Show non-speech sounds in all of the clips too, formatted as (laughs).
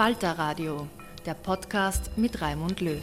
Falter Radio, der Podcast mit Raimund Löw.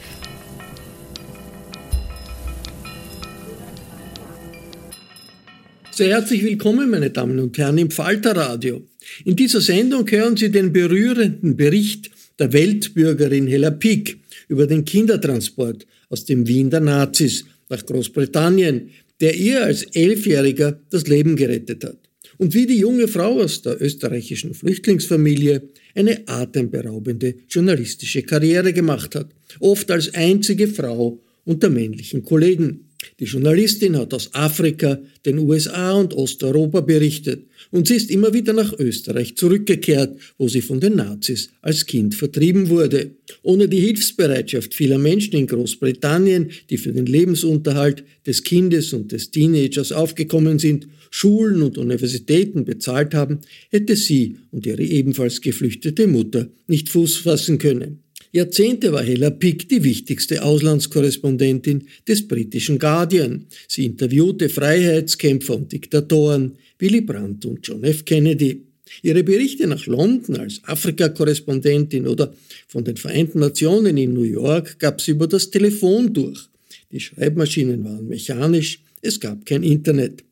Sehr herzlich willkommen, meine Damen und Herren, im Falter Radio. In dieser Sendung hören Sie den berührenden Bericht der Weltbürgerin Hella Pick über den Kindertransport aus dem Wien der Nazis nach Großbritannien, der ihr als Elfjähriger das Leben gerettet hat. Und wie die junge Frau aus der österreichischen Flüchtlingsfamilie eine atemberaubende journalistische Karriere gemacht hat, oft als einzige Frau unter männlichen Kollegen. Die Journalistin hat aus Afrika, den USA und Osteuropa berichtet und sie ist immer wieder nach Österreich zurückgekehrt, wo sie von den Nazis als Kind vertrieben wurde. Ohne die Hilfsbereitschaft vieler Menschen in Großbritannien, die für den Lebensunterhalt des Kindes und des Teenagers aufgekommen sind, Schulen und Universitäten bezahlt haben, hätte sie und ihre ebenfalls geflüchtete Mutter nicht Fuß fassen können. Jahrzehnte war Hella Pick die wichtigste Auslandskorrespondentin des britischen Guardian. Sie interviewte Freiheitskämpfer und Diktatoren, Willy Brandt und John F. Kennedy. Ihre Berichte nach London als Afrika-Korrespondentin oder von den Vereinten Nationen in New York gab sie über das Telefon durch. Die Schreibmaschinen waren mechanisch, es gab kein Internet.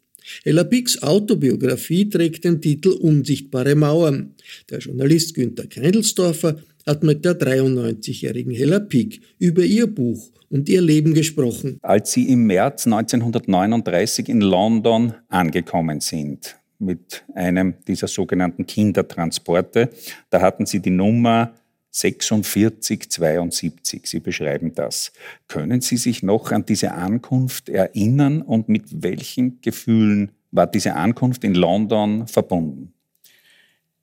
Ella Picks Autobiografie trägt den Titel Unsichtbare Mauern. Der Journalist Günther Keindelsdorfer hat mit der 93-jährigen Hella Pick über ihr Buch und ihr Leben gesprochen. Als sie im März 1939 in London angekommen sind mit einem dieser sogenannten Kindertransporte, da hatten sie die Nummer 4672. Sie beschreiben das. Können Sie sich noch an diese Ankunft erinnern und mit welchen Gefühlen war diese Ankunft in London verbunden?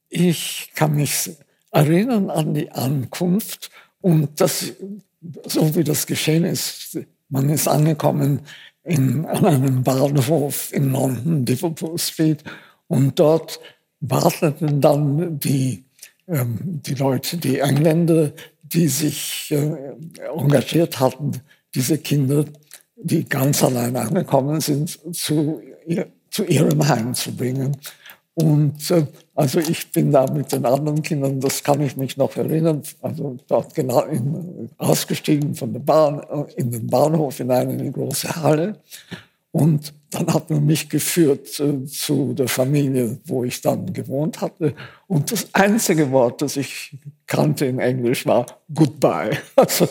Ich kann mich erinnern an die Ankunft und das, so wie das geschehen ist, man ist angekommen in, an einem Bahnhof in London, Liverpool Street, und dort warteten dann die, ähm, die Leute, die Engländer, die sich äh, engagiert hatten, diese Kinder, die ganz allein angekommen sind, zu, zu ihrem Heim zu bringen. Und äh, also ich bin da mit den anderen Kindern, das kann ich mich noch erinnern, also dort genau in, ausgestiegen von der Bahn äh, in den Bahnhof in eine große Halle. Und dann hat man mich geführt äh, zu der Familie, wo ich dann gewohnt hatte. Und das einzige Wort, das ich kannte in Englisch, war Goodbye. (laughs) Also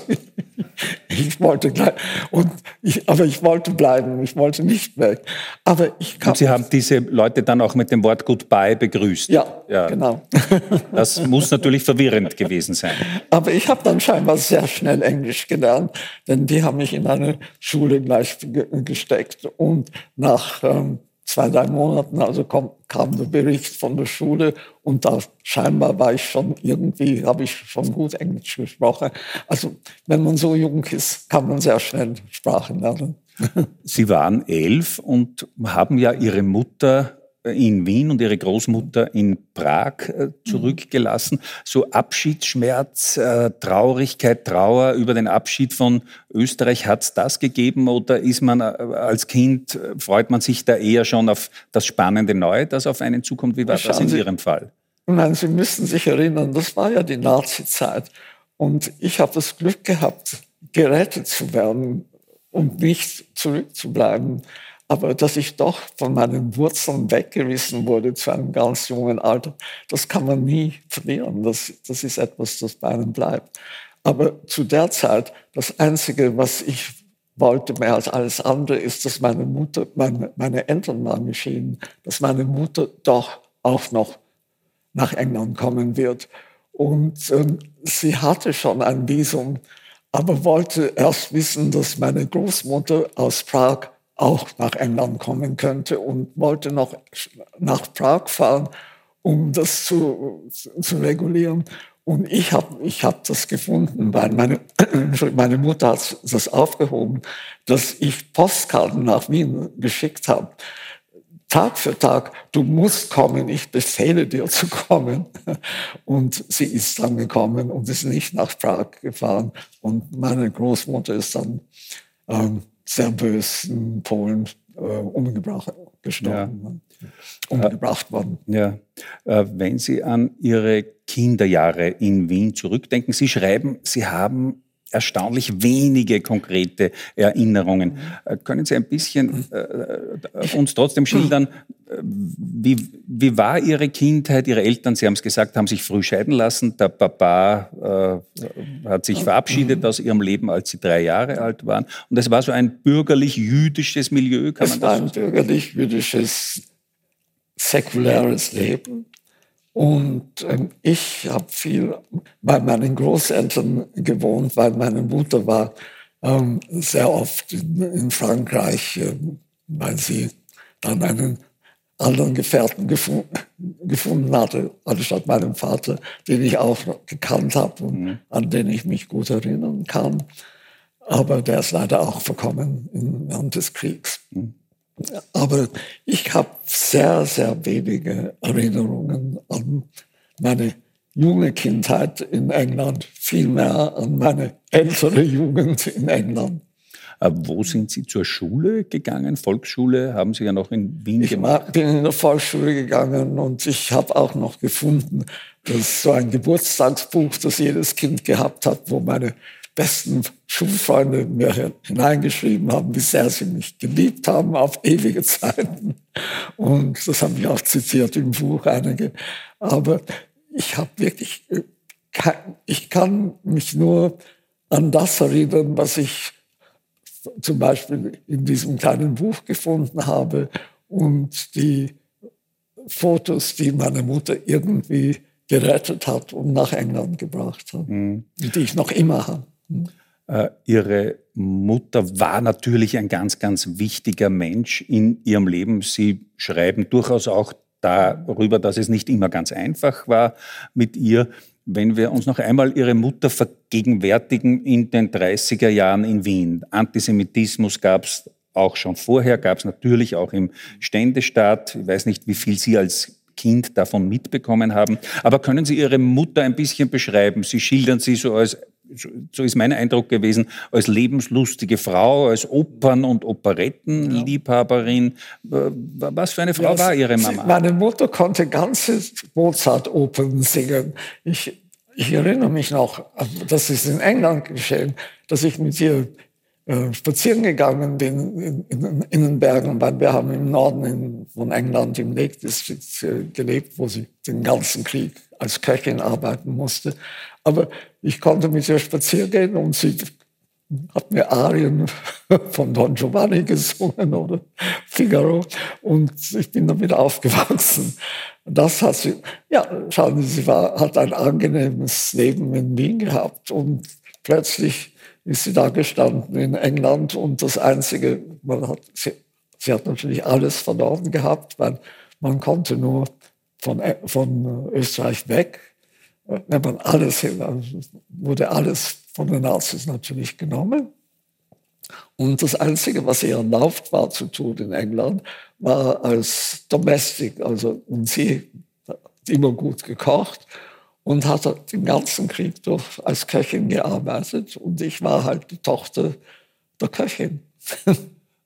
ich wollte gleich, und ich, aber ich wollte bleiben, ich wollte nicht weg. Aber ich kam, und Sie haben diese Leute dann auch mit dem Wort Goodbye begrüßt. Ja, ja. genau. (laughs) Das muss natürlich verwirrend gewesen sein. Aber ich habe dann scheinbar sehr schnell Englisch gelernt, denn die haben mich in eine Schule gleich gesteckt und nach ähm, zwei, drei Monaten, also kam, kam der Bericht von der Schule und da scheinbar war ich schon irgendwie, habe ich schon gut Englisch gesprochen. Also wenn man so jung ist, kann man sehr schnell Sprachen lernen. Sie waren elf und haben ja Ihre Mutter in Wien und ihre Großmutter in Prag äh, zurückgelassen. So Abschiedsschmerz, äh, Traurigkeit, Trauer über den Abschied von Österreich, hat es das gegeben oder ist man äh, als Kind, freut man sich da eher schon auf das spannende Neue, das auf einen zukommt? Wie war Schauen das in Sie, Ihrem Fall? Nein, Sie müssen sich erinnern, das war ja die Nazi-Zeit und ich habe das Glück gehabt, gerettet zu werden und nicht zurückzubleiben aber dass ich doch von meinen Wurzeln weggerissen wurde zu einem ganz jungen Alter, das kann man nie verlieren. Das, das ist etwas, das bei einem bleibt. Aber zu der Zeit, das Einzige, was ich wollte mehr als alles andere, ist, dass meine Mutter, meine, meine Eltern waren geschieden, dass meine Mutter doch auch noch nach England kommen wird. Und ähm, sie hatte schon ein Visum, aber wollte erst wissen, dass meine Großmutter aus Prag auch nach England kommen könnte und wollte noch nach Prag fahren, um das zu, zu regulieren. Und ich habe ich hab das gefunden, weil meine, (clears throat) meine Mutter hat das aufgehoben, dass ich Postkarten nach Wien geschickt habe. Tag für Tag, du musst kommen, ich befehle dir zu kommen. (laughs) Und sie ist dann gekommen und ist nicht nach Prag gefahren. Und meine Großmutter ist dann ähm, sehr bösen Polen äh, umgebracht, gestorben, ja. ne? umgebracht äh, worden. Ja. Äh, wenn Sie an Ihre Kinderjahre in Wien zurückdenken, Sie schreiben, Sie haben erstaunlich wenige konkrete Erinnerungen. Mhm. Können Sie ein bisschen äh, äh uns trotzdem schildern, wie, wie war Ihre Kindheit? Ihre Eltern, Sie haben es gesagt, haben sich früh scheiden lassen. Der Papa äh, hat sich verabschiedet mhm. aus Ihrem Leben, als Sie drei Jahre alt waren. Und es war so ein bürgerlich-jüdisches Milieu, kann es man das war ein bürgerlich-jüdisches, säkulares Leben. Und ähm, ich habe viel bei meinen Großeltern gewohnt, weil meine Mutter war ähm, sehr oft in, in Frankreich, äh, weil sie dann einen anderen Gefährten gefu gefunden hatte, anstatt meinem Vater, den ich auch gekannt habe und mhm. an den ich mich gut erinnern kann. Aber der ist leider auch verkommen während des Kriegs. Mhm. Aber ich habe sehr, sehr wenige Erinnerungen an meine junge Kindheit in England, vielmehr an meine ältere (laughs) Jugend in England. Äh, wo sind Sie zur Schule gegangen? Volksschule haben Sie ja noch in Wien ich gemacht. Ich bin in der Volksschule gegangen und ich habe auch noch gefunden, dass so ein Geburtstagsbuch, das jedes Kind gehabt hat, wo meine besten Schulfreunde mir hineingeschrieben haben, wie sehr sie mich geliebt haben auf ewige Zeiten. Und das haben wir auch zitiert im Buch einige. Aber ich habe wirklich, äh, ich kann mich nur an das erinnern, was ich zum Beispiel in diesem kleinen Buch gefunden habe und die Fotos, die meine Mutter irgendwie gerettet hat und nach England gebracht hat, mhm. die ich noch immer habe. Äh, ihre Mutter war natürlich ein ganz, ganz wichtiger Mensch in ihrem Leben. Sie schreiben durchaus auch darüber, dass es nicht immer ganz einfach war mit ihr. Wenn wir uns noch einmal Ihre Mutter vergegenwärtigen in den 30er Jahren in Wien. Antisemitismus gab es auch schon vorher, gab es natürlich auch im Ständestaat. Ich weiß nicht, wie viel Sie als Kind davon mitbekommen haben. Aber können Sie Ihre Mutter ein bisschen beschreiben? Sie schildern sie so als, so ist mein Eindruck gewesen, als lebenslustige Frau, als Opern- und Operettenliebhaberin. Was für eine Frau ja, war Ihre Mama? Meine Mutter konnte ganze Mozart-Opern singen. Ich, ich erinnere mich noch, das ist in England geschehen, dass ich mit ihr äh, spazieren gegangen bin in, in, in, den Bergen, weil wir haben im Norden in, von England im Lake District äh, gelebt, wo sie den ganzen Krieg als Köchin arbeiten musste. Aber ich konnte mit ihr spazieren gehen und sie hat mir Arien (laughs) von Don Giovanni gesungen oder Figaro und ich bin damit aufgewachsen. Das hat sie, ja, schauen Sie, sie war, hat ein angenehmes Leben in Wien gehabt und plötzlich ist sie da gestanden in England und das Einzige, man hat, sie, sie hat natürlich alles verloren gehabt, weil man konnte nur von, von Österreich weg, wenn man alles wurde alles von den Nazis natürlich genommen. Und das Einzige, was ihr erlaubt war zu tun in England, war als Domestic, also und sie hat immer gut gekocht und hat den ganzen Krieg durch als Köchin gearbeitet und ich war halt die Tochter der Köchin. (laughs)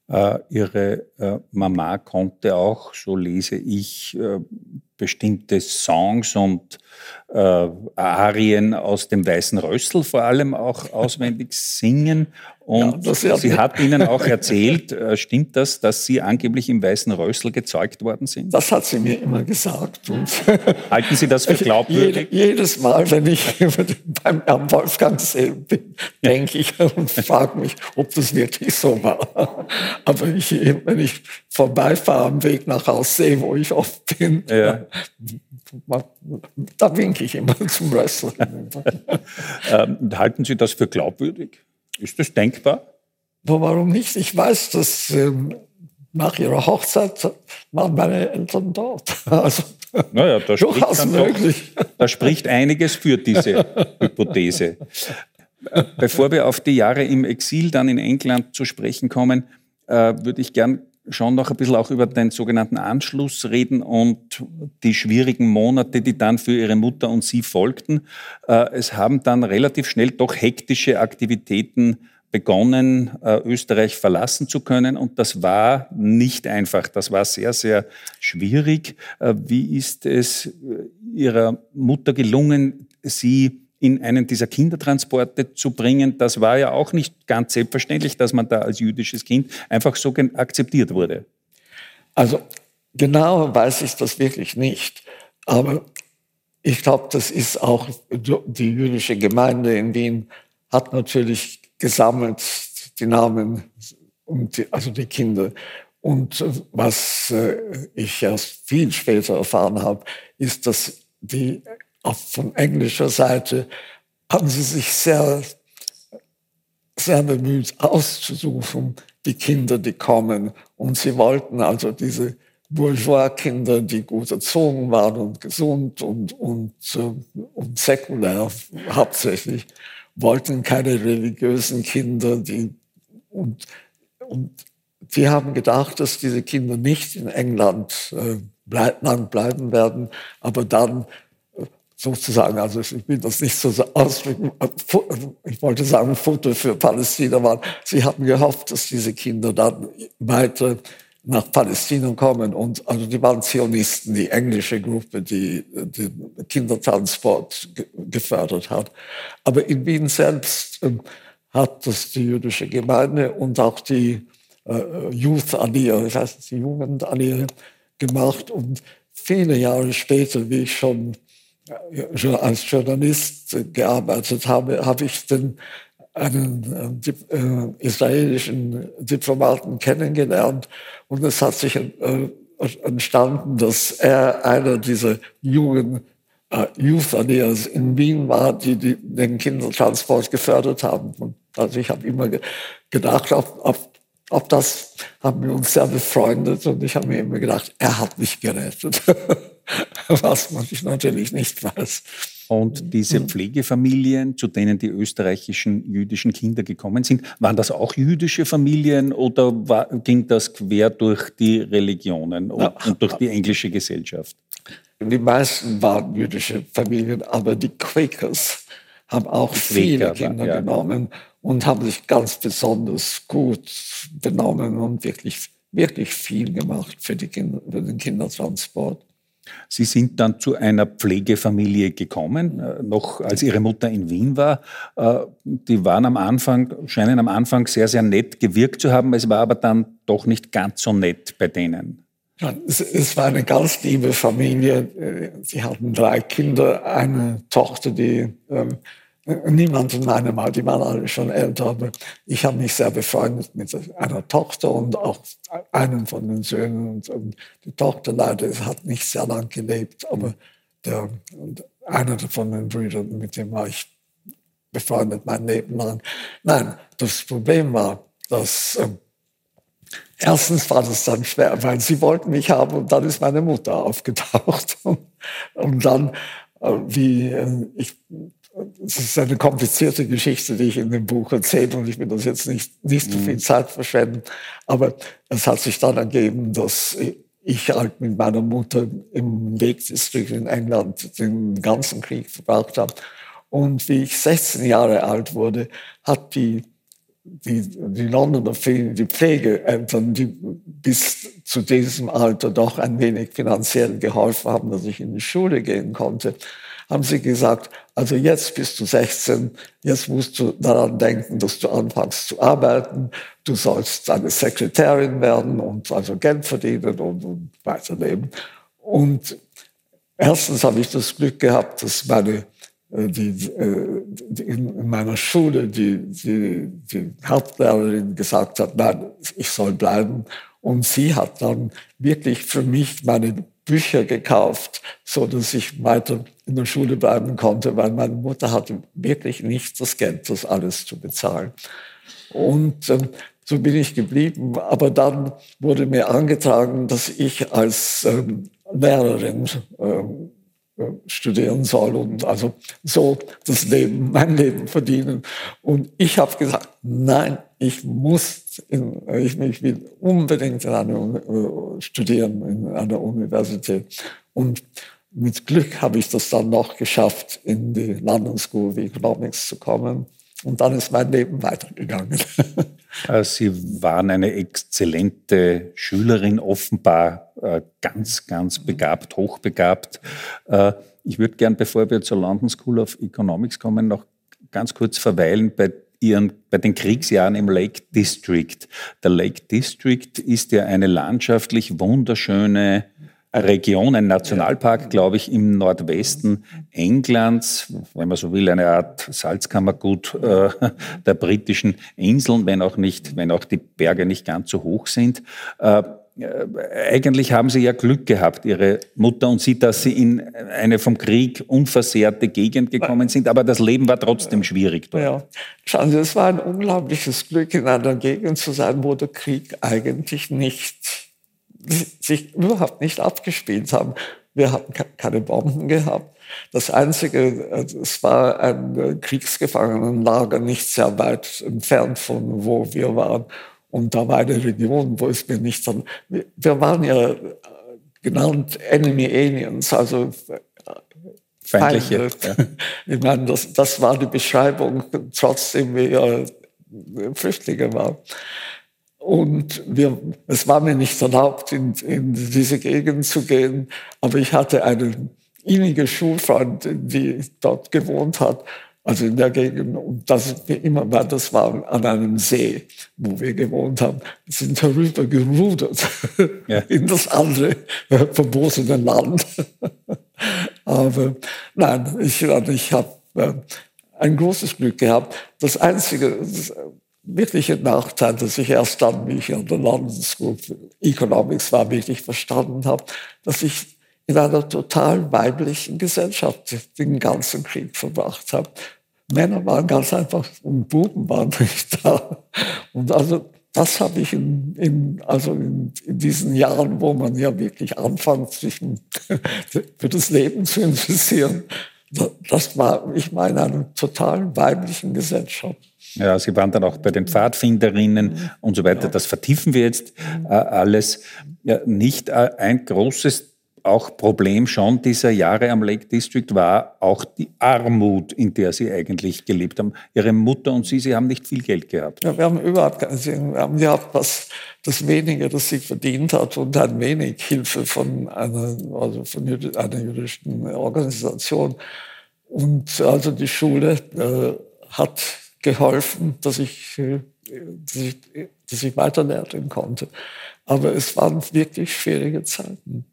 Äh, ihre äh, Mama konnte auch, so lese ich, äh, bestimmte Songs und äh, Arien aus dem Weißen Rössel vor allem auch (laughs) auswendig singen. Und ja, sie hat Ihnen auch (laughs) erzählt, äh, stimmt das, dass Sie angeblich im Weißen Rössel gezeugt worden sind? Das hat sie mir immer gesagt. Und (laughs) Halten Sie das für glaubwürdig? jedes Mal, wenn ich beim Herrn Wolfgang bin, denke ich und frage mich, ob das wirklich so war. Aber ich, wenn ich vorbeifahre am Weg nach Hause sehe, wo ich oft bin, ja. (laughs) da winke ich immer (laughs) zum Wrestling. ähm, halten Sie das für glaubwürdig? Ist das denkbar? warum nicht? Ich weiß, dass ähm, nach ihrer Hochzeit waren meine Eltern dort. (laughs) Also, naja, da spricht, möglich. Doch, da spricht einiges für diese Hypothese. Bevor wir auf die Jahre im Exil dann in England zu sprechen kommen, äh, würde ich gern schon noch ein bisschen auch über den sogenannten Anschluss reden und die schwierigen Monate, die dann für Ihre Mutter und Sie folgten. Äh, es haben dann relativ schnell doch hektische Aktivitäten begonnen, äh, Österreich verlassen zu können. Und das war nicht einfach. Das war sehr, sehr schwierig. Äh, wie ist es Ihrer Mutter gelungen, Sie in einen dieser Kindertransporte zu bringen, das war ja auch nicht ganz selbstverständlich, dass man da als jüdisches Kind einfach so akzeptiert wurde. Also genau weiß ich das wirklich nicht. Aber ich glaube, das ist auch die jüdische Gemeinde in Wien hat natürlich gesammelt die Namen, und die, also die Kinder. Und was äh, ich erst viel später erfahren habe, ist, dass die auch von englischer Seite haben sie sich sehr, sehr bemüht auszusuchen, die Kinder, die kommen. Und sie wollten also diese Bourgeois-Kinder, die gut erzogen waren und gesund und, und, äh, und säkulär hauptsächlich, wollten keine religiösen Kinder, die, und, und die haben gedacht, dass diese Kinder nicht in England äh, lang bleiben werden, aber dann sozusagen, also ich will das nicht so ausdrücken, äh, ich wollte sagen, Foto für Palästina waren. Sie hatten gehofft, dass diese Kinder dann weiter nach Palästina kommen. Und also die waren Zionisten, die englische Gruppe, die den Kindertransport gefördert hat. Aber in Wien selbst äh, hat das die jüdische Gemeinde und auch die äh, Youth ich weiß nicht, die Jugend Aliyah gemacht. Und viele Jahre später, wie ich schon als Journalist gearbeitet habe, habe ich den, einen äh, äh, israelischen Diplomaten kennengelernt und es hat sich äh, entstanden, dass er einer dieser jungen äh, Youth Alliers in Wien war, die, die, den Kindertransport gefördert haben. Und also ich habe immer ge gedacht, ob, ob, ob das haben wir uns sehr befreundet und ich habe mir immer gedacht, er hat mich gerettet. (laughs) (laughs) was man natürlich nicht weiß. Und diese mhm. Pflegefamilien, zu denen die österreichischen jüdischen Kinder gekommen sind, waren das auch jüdische Familien oder war, ging das quer durch die Religionen und, und durch die englische Gesellschaft? Die meisten waren jüdische Familien, aber die Quakers haben auch Quaker, viele Kinder ja. genommen und haben sich ganz besonders gut benommen und wirklich, wirklich viel gemacht für, Kinder, für den Kindertransport. Sie sind dann zu einer Pflegefamilie gekommen, äh, noch als Ihre Mutter in Wien war. Äh, die waren am Anfang, scheinen am Anfang sehr, sehr nett gewirkt zu haben. Es war aber dann doch nicht ganz so nett bei denen. Ja, es, war eine ganz liebe Familie. Sie hatten drei Kinder, eine Tochter, die ähm, Niemand in meinem Alter, die waren alle schon älter, aber ich habe mich sehr befreundet mit einer Tochter und auch einem von den Söhnen. Und, die Tochter leider hat nicht sehr lang gelebt, aber der, einer von den Brüdern, mit dem war ich befreundet mein Leben lang. Nein, das Problem war, dass äh, erstens war das dann schwer, weil sie wollten mich haben und dann ist meine Mutter aufgetaucht. (laughs) und dann, äh, wie äh, ich es ist eine komplizierte Geschichte, die ich in dem Buch erzähle und ich will das jetzt nicht, nicht zu viel mhm. Zeit verschwenden. Aber es hat sich dann ergeben, dass ich halt mit meiner Mutter im Lake District in England den ganzen Krieg verbracht habe. Und wie ich 16 Jahre alt wurde, hat die, die, die Londoner die Pflegeeltern, die bis zu diesem Alter doch ein wenig finanziell geholfen haben, dass ich in die Schule gehen konnte, haben sie gesagt, also jetzt bist du 16, jetzt musst du daran denken, dass du anfängst zu arbeiten, du sollst eine Sekretärin werden und also Geld verdienen und, und weiterleben. Und erstens habe ich das Glück gehabt, dass meine äh, die, äh, die, in meiner Schule die, die, die Hauptlehrerin gesagt hat, nein, ich soll bleiben. Und sie hat dann wirklich für mich meine Bücher gekauft, so dass ich weiter in der Schule bleiben konnte, weil meine Mutter hatte wirklich nicht das Geld, das alles zu bezahlen. Und ähm, so bin ich geblieben. Aber dann wurde mir angetragen, dass ich als ähm, Lehrerin äh, studieren soll und also so das Leben, mein Leben verdienen. Und ich habe gesagt, nein, ich muss, in, ich, ich will unbedingt in eine, uh, studieren in einer Universität. Und mit Glück habe ich das dann noch geschafft, in die London School of Economics zu kommen. Und dann ist mein Leben weitergegangen. (laughs) Äh, Sie waren eine exzellente Schülerin, offenbar äh, ganz, ganz begabt, hochbegabt. Äh, ich würde gern, bevor wir zur London School of Economics kommen, noch ganz kurz verweilen bei Ihren, bei den Kriegsjahren im Lake District. Der Lake District ist ja eine landschaftlich wunderschöne Region, ein Nationalpark, glaube ich, im Nordwesten Englands, wenn man so will, eine Art Salzkammergut äh, der britischen Inseln, wenn auch nicht, wenn auch die Berge nicht ganz so hoch sind. Äh, eigentlich haben Sie ja Glück gehabt, Ihre Mutter und Sie, dass Sie in eine vom Krieg unversehrte Gegend gekommen sind, aber das Leben war trotzdem schwierig dort. Ja, schauen Sie, es war ein unglaubliches Glück, in einer Gegend zu sein, wo der Krieg eigentlich nicht sich überhaupt nicht abgespielt haben. Wir hatten keine Bomben gehabt. Das Einzige, äh, es war ein äh, Kriegsgefangenenlager nicht sehr weit entfernt von wo wir waren. Und da war eine Region, wo es mir nicht dann, wir waren ja äh, genannt Enemy Aliens, also Feindliche. Ja. (laughs) Ich meine, das, das war die Beschreibung, trotzdem wir ja Flüchtlinge waren. Und wir, es war mir nicht erlaubt, in, in diese Gegend zu gehen. Aber ich hatte eine innige Schulfreund, die dort gewohnt hat, also in der Gegend. Und das immer, weil das war an einem See, wo wir gewohnt haben, sind herüber gerudert (laughs) ja. in das andere äh, verbotene Land. (laughs) Aber nein, ich, ich habe äh, ein großes Glück gehabt. Das Einzige, wirkliche Nachteil, dass ich erst dann, wie ich an der London School of Economics war, wirklich verstanden habe, dass ich in einer total weiblichen Gesellschaft den ganzen Krieg verbracht habe. Männer waren ganz einfach und Buben waren (laughs) nicht da. Und also das habe ich in, in, also in, in, diesen Jahren, wo man ja wirklich anfängt, sich (laughs) für das Leben zu interessieren, das war, ich meine, eine total weiblichen Gesellschaft. Ja, Sie waren dann auch bei den Pfadfinderinnen mhm. und so weiter. Das vertiefen wir jetzt äh, alles. Ja, nicht äh, ein großes auch Problem schon dieser Jahre am Lake District war auch die Armut, in der Sie eigentlich gelebt haben. Ihre Mutter und Sie, Sie haben nicht viel Geld gehabt. Ja, wir haben überhaupt Sinn. Wir haben gehabt, was das wenige, das sie verdient hat und ein wenig Hilfe von einer, also von einer jüdischen Organisation. Und also die Schule äh, hat geholfen, dass ich, dass ich, dass ich weiter lernen konnte. Aber es waren wirklich schwierige Zeiten.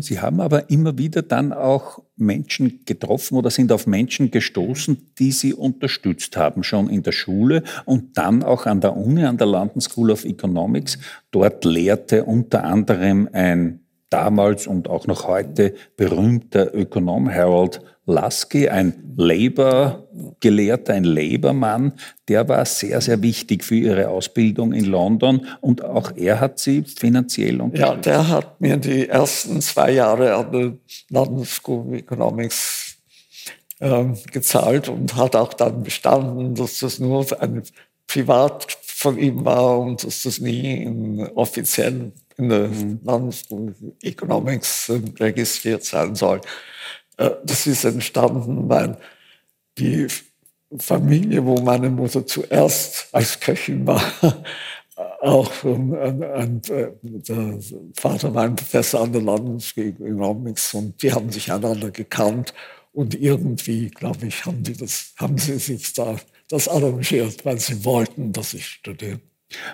Sie haben aber immer wieder dann auch Menschen getroffen oder sind auf Menschen gestoßen, die Sie unterstützt haben, schon in der Schule und dann auch an der Uni, an der London School of Economics. Dort lehrte unter anderem ein damals und auch noch heute berühmter Ökonom Harold Lasky, ein Labour-Gelehrter, ein Labour-Mann, der war sehr, sehr wichtig für ihre Ausbildung in London und auch er hat sie finanziell unterstützt. Ja, der hat mir die ersten zwei Jahre an der London School of Economics äh, gezahlt und hat auch dann bestanden, dass das nur ein Privat von ihm war und dass das nie in, offiziell in der mhm. London School of Economics äh, registriert sein soll. Äh, das ist entstanden, weil die Familie, wo meine Mutter zuerst als Köchin war, (laughs) auch ein, ein, der Vater war ein Professor an der School Economics und die haben sich einander gekannt und irgendwie, glaube ich, haben, die das, haben sie sich da das arrangiert, weil sie wollten, dass ich studiere.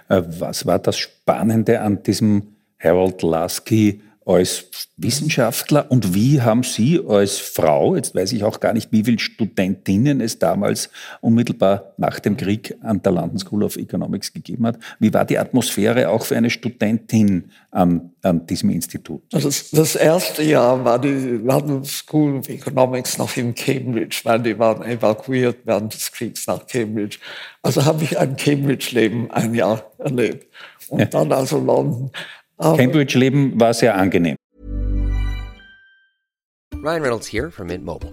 Äh, was war das Spannende an diesem Harold Lasky als Wissenschaftler und wie haben Sie als Frau, jetzt weiß ich auch gar nicht, wie viele Studentinnen es damals unmittelbar nach dem Krieg an der London School of Economics gegeben hat, wie war die Atmosphäre auch für eine Studentin an, an diesem Institut? Also das, das, erste Jahr war die London School of Economics noch in Cambridge, weil die waren evakuiert während des Kriegs nach Cambridge. Also habe ich ein Cambridge-Leben ein Jahr erlebt. Und dann also London. Cambridge-Leben war sehr angenehm. Ryan Reynolds here from Mint Mobile.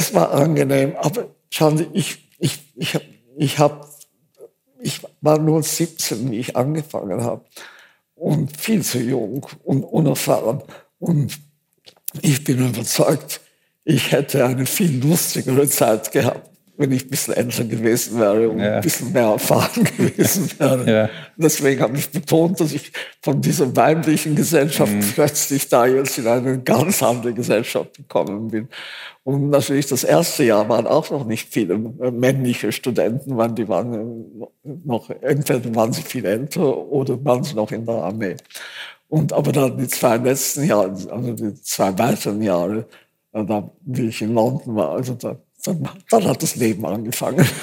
Es war angenehm, aber schauen Sie, ich ich ich ich habe ich war nur 17, wie ich angefangen habe und viel zu jung und unerfahren. Und ich bin überzeugt, ich hätte eine viel lustigere Zeit gehabt, wenn ich ein bisschen älter gewesen wäre und ja. ein bisschen mehr erfahren (laughs) gewesen wäre. Ja. Deswegen habe ich betont, dass ich von dieser weiblichen Gesellschaft mhm. plötzlich da jetzt in eine ganz andere Gesellschaft gekommen bin. Und natürlich das erste Jahr waren auch noch nicht viele männliche Studenten, weil die waren noch, entweder waren sie viel älter oder waren sie noch in der Armee. Und aber dann die zwei letzten Jahre, also die zwei weiteren Jahre, da, wie ich in London war, also da dann, dann hat das Leben angefangen. (laughs)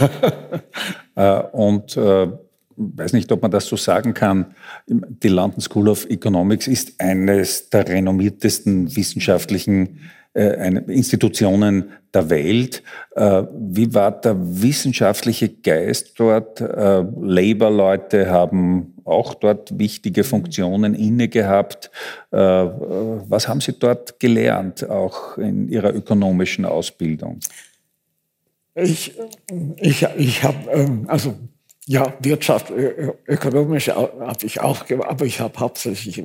Äh, und äh, weiß nicht, ob man das so sagen kann. Die London School of Economics ist eines der renommiertesten wissenschaftlichen äh, Institutionen der Welt. Äh, wie war der wissenschaftliche Geist dort? Äh, Labour-Leute haben auch dort wichtige Funktionen inne gehabt. Was haben Sie dort gelernt, auch in Ihrer ökonomischen Ausbildung? Ich, ich, ich habe, ähm, also ja, Wirtschaft, ökonomisch habe ich auch gemacht, aber ich habe hauptsächlich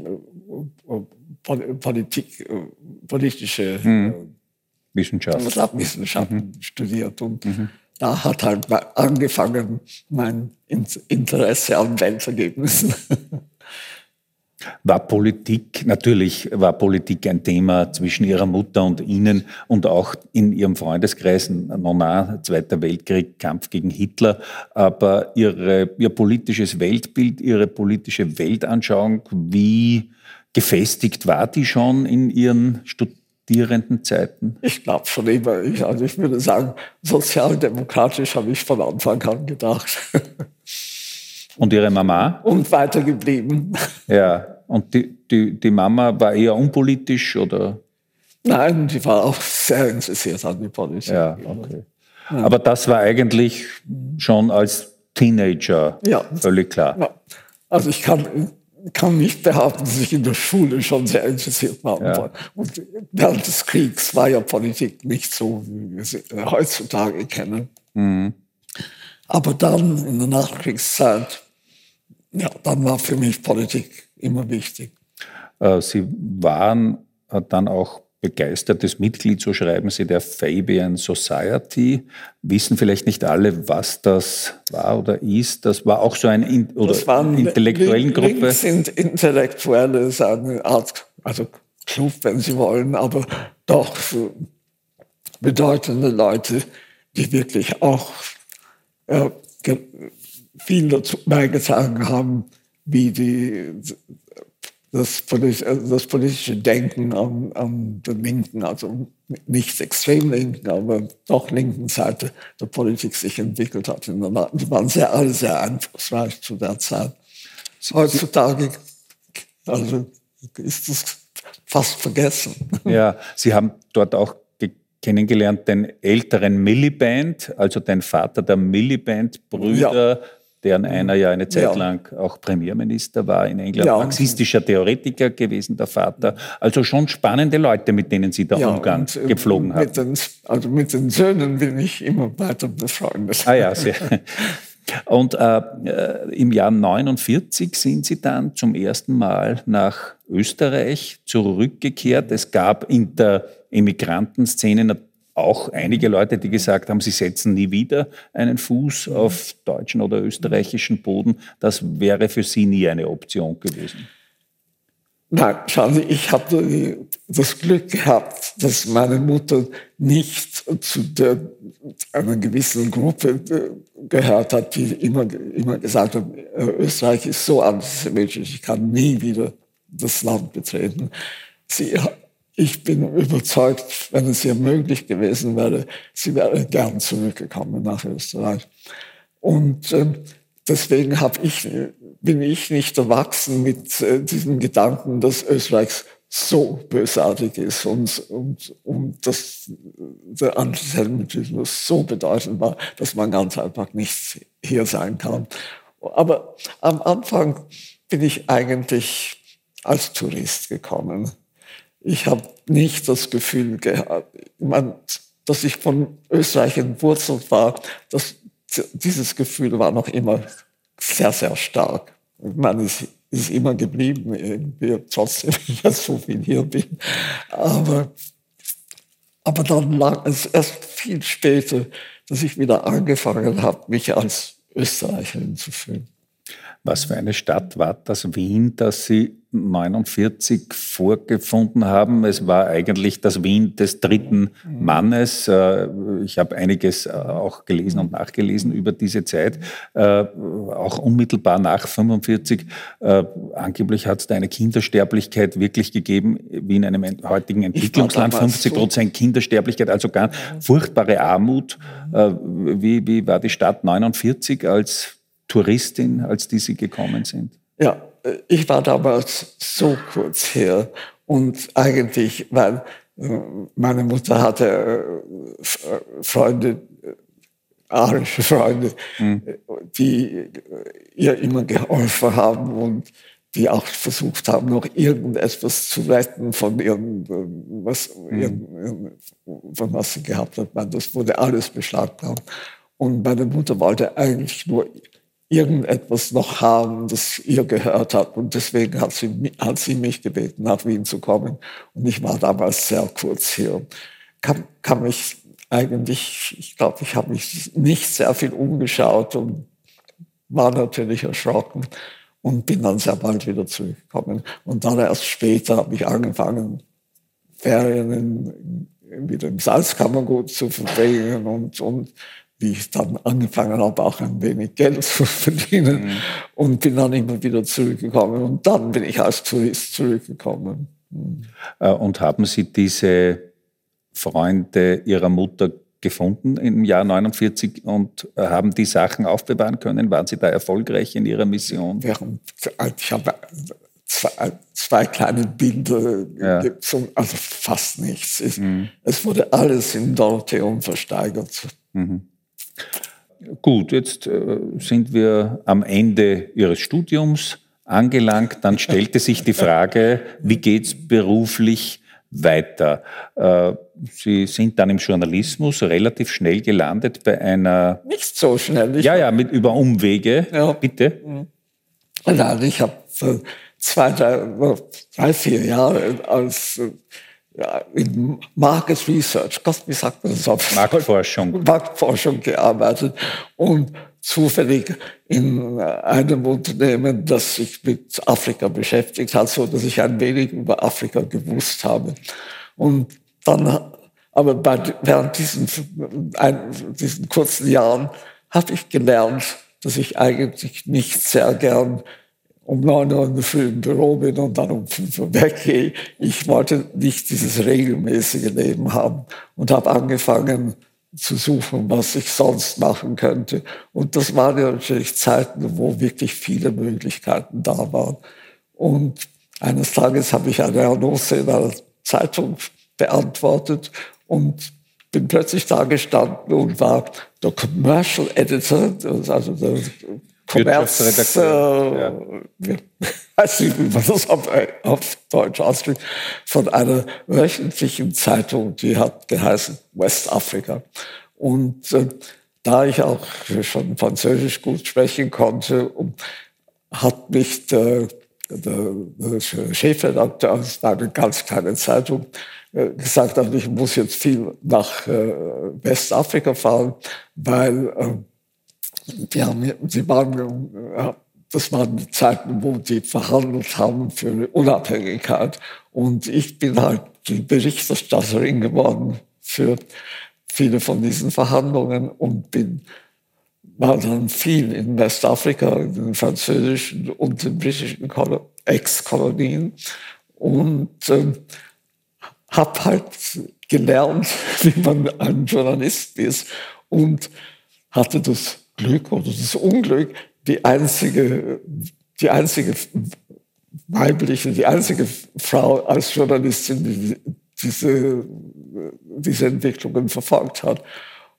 Politik, politische mhm. Wissenschaft. Wissenschaften mhm. studiert und mhm. da hat halt angefangen mein Interesse an Weltergebnissen. (laughs) War Politik, natürlich war Politik ein Thema zwischen Ihrer Mutter und Ihnen und auch in Ihrem Freundeskreis, Nona, Zweiter Weltkrieg, Kampf gegen Hitler. Aber Ihre, Ihr politisches Weltbild, Ihre politische Weltanschauung, wie gefestigt war die schon in Ihren Studierendenzeiten? Ich glaube schon immer. Ich, also ich würde sagen, sozialdemokratisch habe ich von Anfang an gedacht. (laughs) Und Ihre Mama? Und weitergeblieben. Ja, Und die, die, die Mama war eher unpolitisch oder? Nein, die war auch sehr interessiert an die Politik. Ja, okay. Aber das war eigentlich schon als Teenager Ja. völlig klar. Ja. Also ich kann, kann nicht behaupten, dass ich in der Schule schon sehr interessiert war. Ja. Und während des Kriegs war ja Politik nicht so, wie wir sie heutzutage kennen. Mhm. Aber dann in der Nachkriegszeit, ja, dann war für mich Politik immer wichtig. Äh, Sie waren äh, dann auch begeistertes Mitglied, so schreiben Sie, der Fabian Society. Wissen vielleicht nicht alle, was das war oder ist. Das war auch so eine in, oder Das waren intellektuellen Link- Gruppe. Links sind Intellektuelle, ist eine Art, also Club, wenn Sie wollen, aber doch bedeutende Leute, die wirklich auch äh, viel dazu beigetragen haben, wie die, das, äh, das politische Denken an, an der linken, also nicht extrem linken, aber doch linken Seite der Politik sich entwickelt hat. Die waren sehr, alle sehr einflussreich zu der Zeit. Heutzutage also ist das fast vergessen. Ja, Sie haben dort auch ge- kennengelernt den älteren Milliband, also den Vater der Milliband-Brüder, deren einer ja eine Zeit Ja. lang auch Premierminister war in England, Ja. marxistischer Theoretiker gewesen, der Vater. Also schon spannende Leute, mit denen Sie da Umgang und, äh, gepflogen haben. mit den, also mit den Söhnen bin ich immer weiter befreundet. Ah ja, sehr. Und äh, äh, im Jahr 49 sind Sie dann zum ersten Mal nach Österreich zurückgekehrt. Es gab in der Immigrantenszene nat- auch einige Leute, die gesagt haben, sie setzen nie wieder einen Fuß auf deutschen oder österreichischen Boden. Das wäre für Sie nie eine Option gewesen. Nein, schauen Sie, ich habe das Glück gehabt, dass meine Mutter nicht zu der, einer gewissen Gruppe äh, gehört hat, die immer, immer gesagt hat, äh, Österreich ist so antisemitisch, ich kann nie wieder das Land betreten. Sie, ich bin überzeugt, wenn es ihr möglich gewesen wäre, sie wäre gern zurückgekommen nach Österreich. Und ähm, deswegen ich, bin ich nicht erwachsen mit äh, diesem Gedanken, dass Österreich so bösartig ist und, und, und dass der Antisemitismus so bedeutend war, dass man ganz einfach nicht hier sein kann. Aber am Anfang bin ich eigentlich als Tourist gekommen. Ich habe nicht das Gefühl gehabt, mein, dass ich von Österreich entwurzelt war. Das, dieses Gefühl war noch immer sehr, sehr stark. Meine, es ist immer geblieben, irgendwie, trotzdem (laughs) jetzt so viel hier bin. Aber, aber dann lag es erst viel später, dass ich wieder angefangen habe, mich als Österreicherin zu fühlen. Was für eine Stadt war das Wien, das Sie 49 vorgefunden haben? Es war eigentlich das Wien des dritten Mannes. Äh, Ich habe einiges äh, auch gelesen und nachgelesen über diese Zeit, äh, auch unmittelbar nach 45. Äh, Angeblich hat es da eine Kindersterblichkeit wirklich gegeben, wie in einem heutigen Entwicklungsland. damals 50 Prozent Kindersterblichkeit, also ganz furchtbare Armut. Äh, Wie, wie war die Stadt 49 als Touristin, als die Sie gekommen sind? Ja, äh, ich war damals so kurz her und eigentlich, weil äh, meine Mutter hatte äh, Freunde, arische Freunde, äh, die ihr immer geholfen haben und die auch versucht haben, noch irgendetwas zu retten von ihren, was, ihren, ihren, von was sie gehabt hat. Man, Das wurde alles beschlagnahmt. Und meine Mutter wollte eigentlich nur irgendetwas noch haben, das ihr gehört hat. Und deswegen hat sie, hat sie mich gebeten, nach Wien zu kommen. Und ich war damals sehr kurz hier. Kann, kann mich eigentlich, ich glaube, ich habe mich nicht sehr viel umgeschaut und war natürlich erschrocken und bin dann sehr bald wieder zurückgekommen. Und dann erst später habe ich angefangen, Ferien in, wieder im Salzkammergut zu verbringen und, und wie ich dann angefangen habe, auch ein wenig Geld (laughs) zu verdienen und bin dann immer wieder zurückgekommen. Und dann bin ich als Tourist zurückgekommen. Äh, Und haben Sie diese Freunde Ihrer Mutter gefunden im Jahr 49 und äh, haben die Sachen aufbewahren können? Waren Sie da erfolgreich in Ihrer Mission? Während, ich habe zwei, zwei kleine Bilder ja. gibt, also fast nichts. Es, mhm. es, wurde alles in Dorotheum versteigert. Mhm. Gut, jetzt äh, sind wir am Ende Ihres Studiums angelangt. Dann stellte sich die Frage, wie geht es beruflich weiter? Äh, Sie sind dann im Journalismus relativ schnell gelandet bei einer... Nicht so schnell. ja, ja, mit, über Umwege. Ja. Bitte. Nein, ich habe zwei, drei, drei, vier Jahre als ja, in Market Research, wie sagt man das auf Marktforschung. (laughs) Marktforschung gearbeitet und zufällig in einem Unternehmen, das sich mit Afrika beschäftigt hat, so dass ich ein wenig über Afrika gewusst habe. Und dann, aber bei, während diesen, ein, diesen kurzen Jahren habe ich gelernt, dass ich eigentlich nicht sehr gern um neun Uhr in der Früh im Büro bin und dann um fünf Uhr weggehe. Ich wollte nicht dieses regelmäßige Leben haben und habe angefangen zu suchen, was ich sonst machen könnte. Und das waren ja natürlich Zeiten, wo wirklich viele Möglichkeiten da waren. Und eines Tages habe ich eine Annonce in einer Zeitung beantwortet und bin plötzlich da gestanden und war der Commercial Editor, also der Kommerz, äh, ja. (laughs) weiß nicht, wie man das auf, auf Deutsch ausspricht, von einer wöchentlichen Zeitung, die hat geheißen Westafrika. Und äh, da ich auch schon Französisch gut sprechen konnte, hat mich der, der, der Chefredakteur aus einer ganz kleinen Zeitung äh, gesagt, also ich muss jetzt viel nach äh, Westafrika fahren, weil äh, die haben, sie waren, das waren die Zeiten, wo die verhandelt haben für Unabhängigkeit. Und ich bin halt die Berichterstatterin geworden für viele von diesen Verhandlungen und bin, war dann viel in Westafrika, in den französischen und den britischen Ex-Kolonien und äh, habe halt gelernt, (laughs) wie man ein Journalist ist und hatte das Glück oder das Unglück, die einzige, die einzige weibliche, die einzige Frau als Journalistin, die diese, diese Entwicklungen verfolgt hat.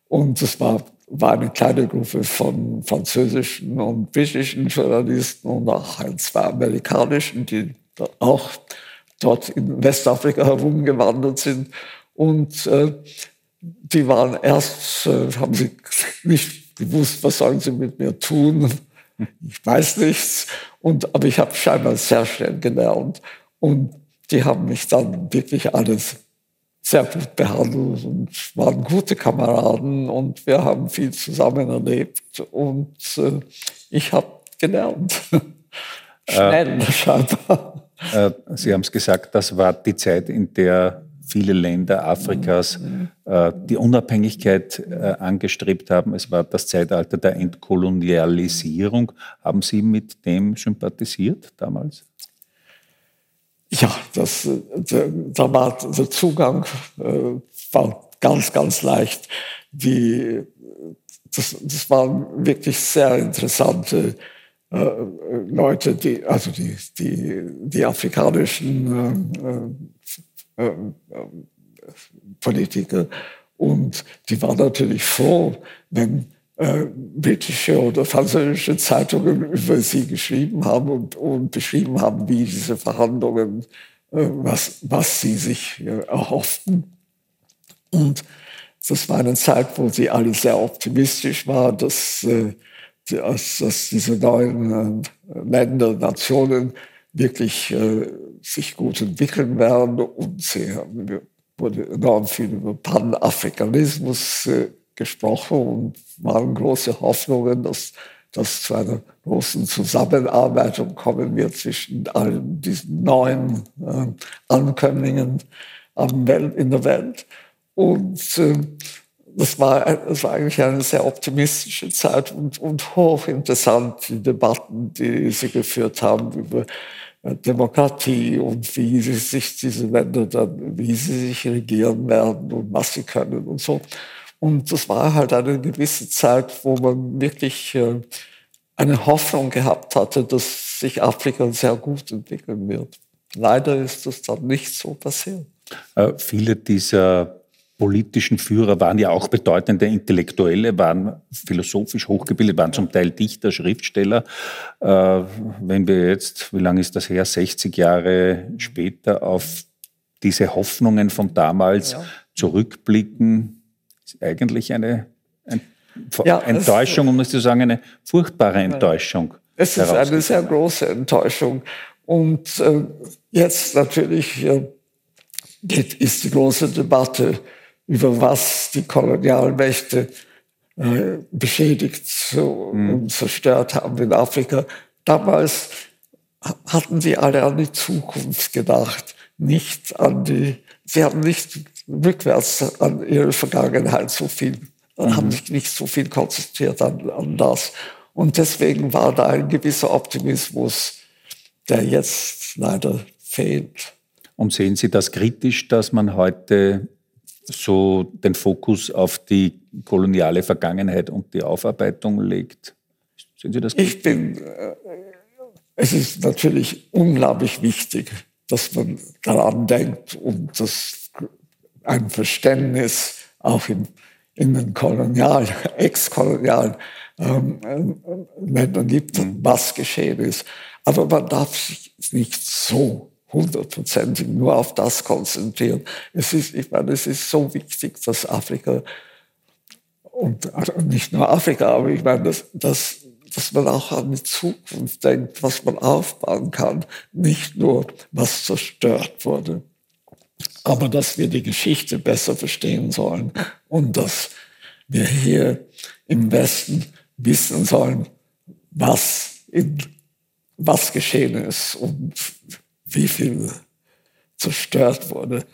Und es war, war eine kleine Gruppe von französischen und britischen Journalisten und auch ein, zwei amerikanischen, die auch dort in Westafrika herumgewandert sind. Und äh, die waren erst, äh, haben sie (laughs) nicht gewusst, was sollen sie mit mir tun. Ich weiß nichts. Und, aber ich habe scheinbar sehr schnell gelernt. Und die haben mich dann wirklich alles sehr gut behandelt und waren gute Kameraden und wir haben viel zusammen erlebt und äh, ich habe gelernt. Schnell äh, scheinbar. Äh, Sie haben es gesagt, das war die Zeit, in der viele Länder Afrikas äh, die Unabhängigkeit äh, angestrebt haben. Es war das Zeitalter der Entkolonialisierung. Haben Sie mit dem sympathisiert damals? Ja, das, äh, da war der Zugang äh, war ganz, ganz leicht. Die, das, das waren wirklich sehr interessante äh, Leute, die, also die, die, die afrikanischen äh, äh, Politiker. Und die waren natürlich froh, wenn äh, britische oder französische Zeitungen über sie geschrieben haben und, und beschrieben haben, wie diese Verhandlungen, äh, was, was sie sich äh, erhofften. Und das war eine Zeit, wo sie alle sehr optimistisch waren, dass, äh, dass, dass diese neuen Länder, Nationen wirklich äh, sich gut entwickeln werden. Und sie haben, wurde enorm viel über Panafrikanismus äh, gesprochen und waren große Hoffnungen, dass das zu einer großen Zusammenarbeit kommen wird zwischen allen diesen neuen äh, Ankömmlingen in der Welt. Und äh, das war, das war eigentlich eine sehr optimistische Zeit und, und hochinteressant, die Debatten, die sie geführt haben über Demokratie und wie sie sich diese Länder dann, wie sie sich regieren werden und was sie können und so. Und das war halt eine gewisse Zeit, wo man wirklich äh, eine Hoffnung gehabt hatte, dass sich Afrika sehr gut entwickeln wird. Leider ist das dann nicht so passiert. Äh, viele dieser politischen Führer waren ja auch bedeutende Intellektuelle, waren philosophisch hochgebildet, waren zum Teil Dichter, Schriftsteller. Äh, wenn wir jetzt, wie lange ist das her, 60 Jahre später auf diese Hoffnungen von damals ja. zurückblicken, ist eigentlich eine, ein, ja, Enttäuschung, um es zu sagen, eine furchtbare Enttäuschung. Es ist eine sehr große Enttäuschung. Und äh, jetzt natürlich äh, geht, ist die große Debatte, über was die Kolonialmächte äh, beschädigt so, mhm. und zerstört haben in Afrika. Damals hatten sie alle an die Zukunft gedacht, nicht an die, sie haben nicht rückwärts an ihre Vergangenheit so viel, mhm. haben sich nicht so viel konzentriert an, an das. Und deswegen war da ein gewisser Optimismus, der jetzt leider fehlt. Und sehen Sie das kritisch, dass man heute so den Fokus auf die koloniale Vergangenheit und die Aufarbeitung legt? Sehen Sie das? Ich bin, äh, es ist natürlich unglaublich wichtig, dass man daran denkt und dass ein Verständnis auch in, in den kolonialen, ex-kolonialen ähm, Ländern gibt, mhm. was geschehen ist. Aber man darf sich nicht so hundertprozentig nur auf das konzentrieren. Es ist, ich meine, es ist so wichtig, dass Afrika und also nicht nur Afrika, aber ich meine, dass, dass, dass man auch an die Zukunft denkt, was man aufbauen kann, nicht nur was zerstört wurde, aber dass wir die Geschichte besser verstehen sollen und dass wir hier im Westen wissen sollen, was in was geschehen ist und wie viel zerstört wurde.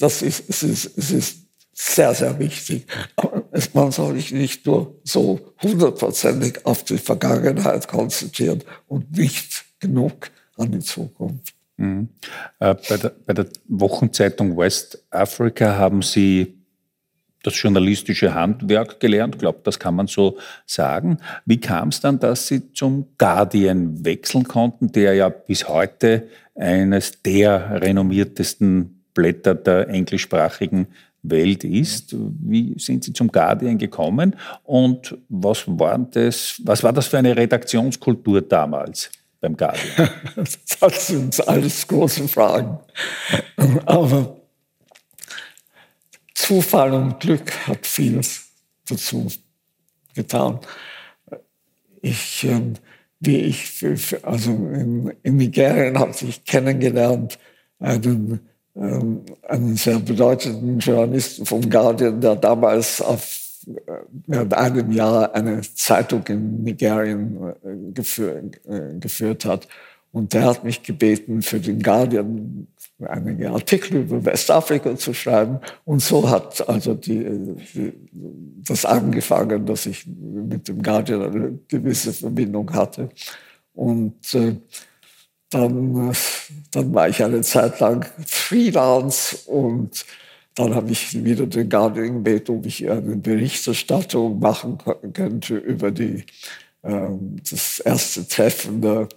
Das ist, es, ist, es ist sehr, sehr wichtig. Aber man soll sich nicht nur so hundertprozentig auf die Vergangenheit konzentrieren und nicht genug an die Zukunft. Mhm. Äh, bei, der, bei der Wochenzeitung West Africa haben Sie das journalistische Handwerk gelernt. Glaube, das kann man so sagen. Wie kam es dann, dass Sie zum Guardian wechseln konnten, der ja bis heute eines der renommiertesten Blätter der englischsprachigen Welt ist. Wie sind Sie zum Guardian gekommen und was war das, was war das für eine Redaktionskultur damals beim Guardian? (laughs) Das sind alles große Fragen. Aber Zufall und Glück hat vieles dazu getan. Ich ähm, wie ich, also in, in Nigerien habe ich kennengelernt einen, ähm, einen sehr bedeutenden Journalisten vom Guardian, der damals auf äh, während einem Jahr eine Zeitung in Nigerien äh, äh, geführt hat. Und der hat mich gebeten, für den Guardian einige Artikel über Westafrika zu schreiben. Und so hat also die, die, das angefangen, dass ich mit dem Guardian eine gewisse Verbindung hatte. Und äh, dann, äh, dann war ich eine Zeit lang Freelance und dann habe ich wieder den Guardian gebeten, ob ich eine Berichterstattung machen könnte über die, äh, das erste Treffen der,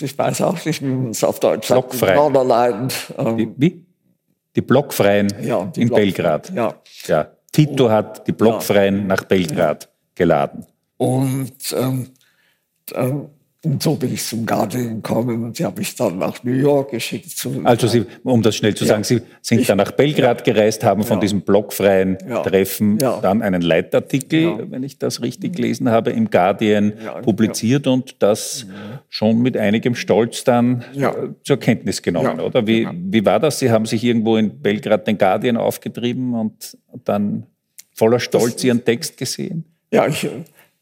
ich weiß auch nicht, wie man es auf Deutsch sagt. Ähm, die, wie? Die Blockfreien ja, die in Blockfreien, Belgrad. Ja. ja. Tito hat die Blockfreien ja. nach Belgrad geladen. Und ähm, ähm und so bin ich zum Guardian gekommen und die habe ich dann nach New York geschickt. also Sie, um das schnell zu sagen, Sie sind ich, dann nach Belgrad ja, gereist, haben von diesem blockfreien ja, Treffen ja. dann einen Leitartikel, wenn ich das richtig gelesen habe, im Guardian publiziert und das schon mit einigem Stolz dann äh, zur Kenntnis genommen, oder? Wie, wie war das? Sie haben sich irgendwo in Belgrad den Guardian aufgetrieben und dann voller Stolz das, Ihren Text gesehen? Ja, ich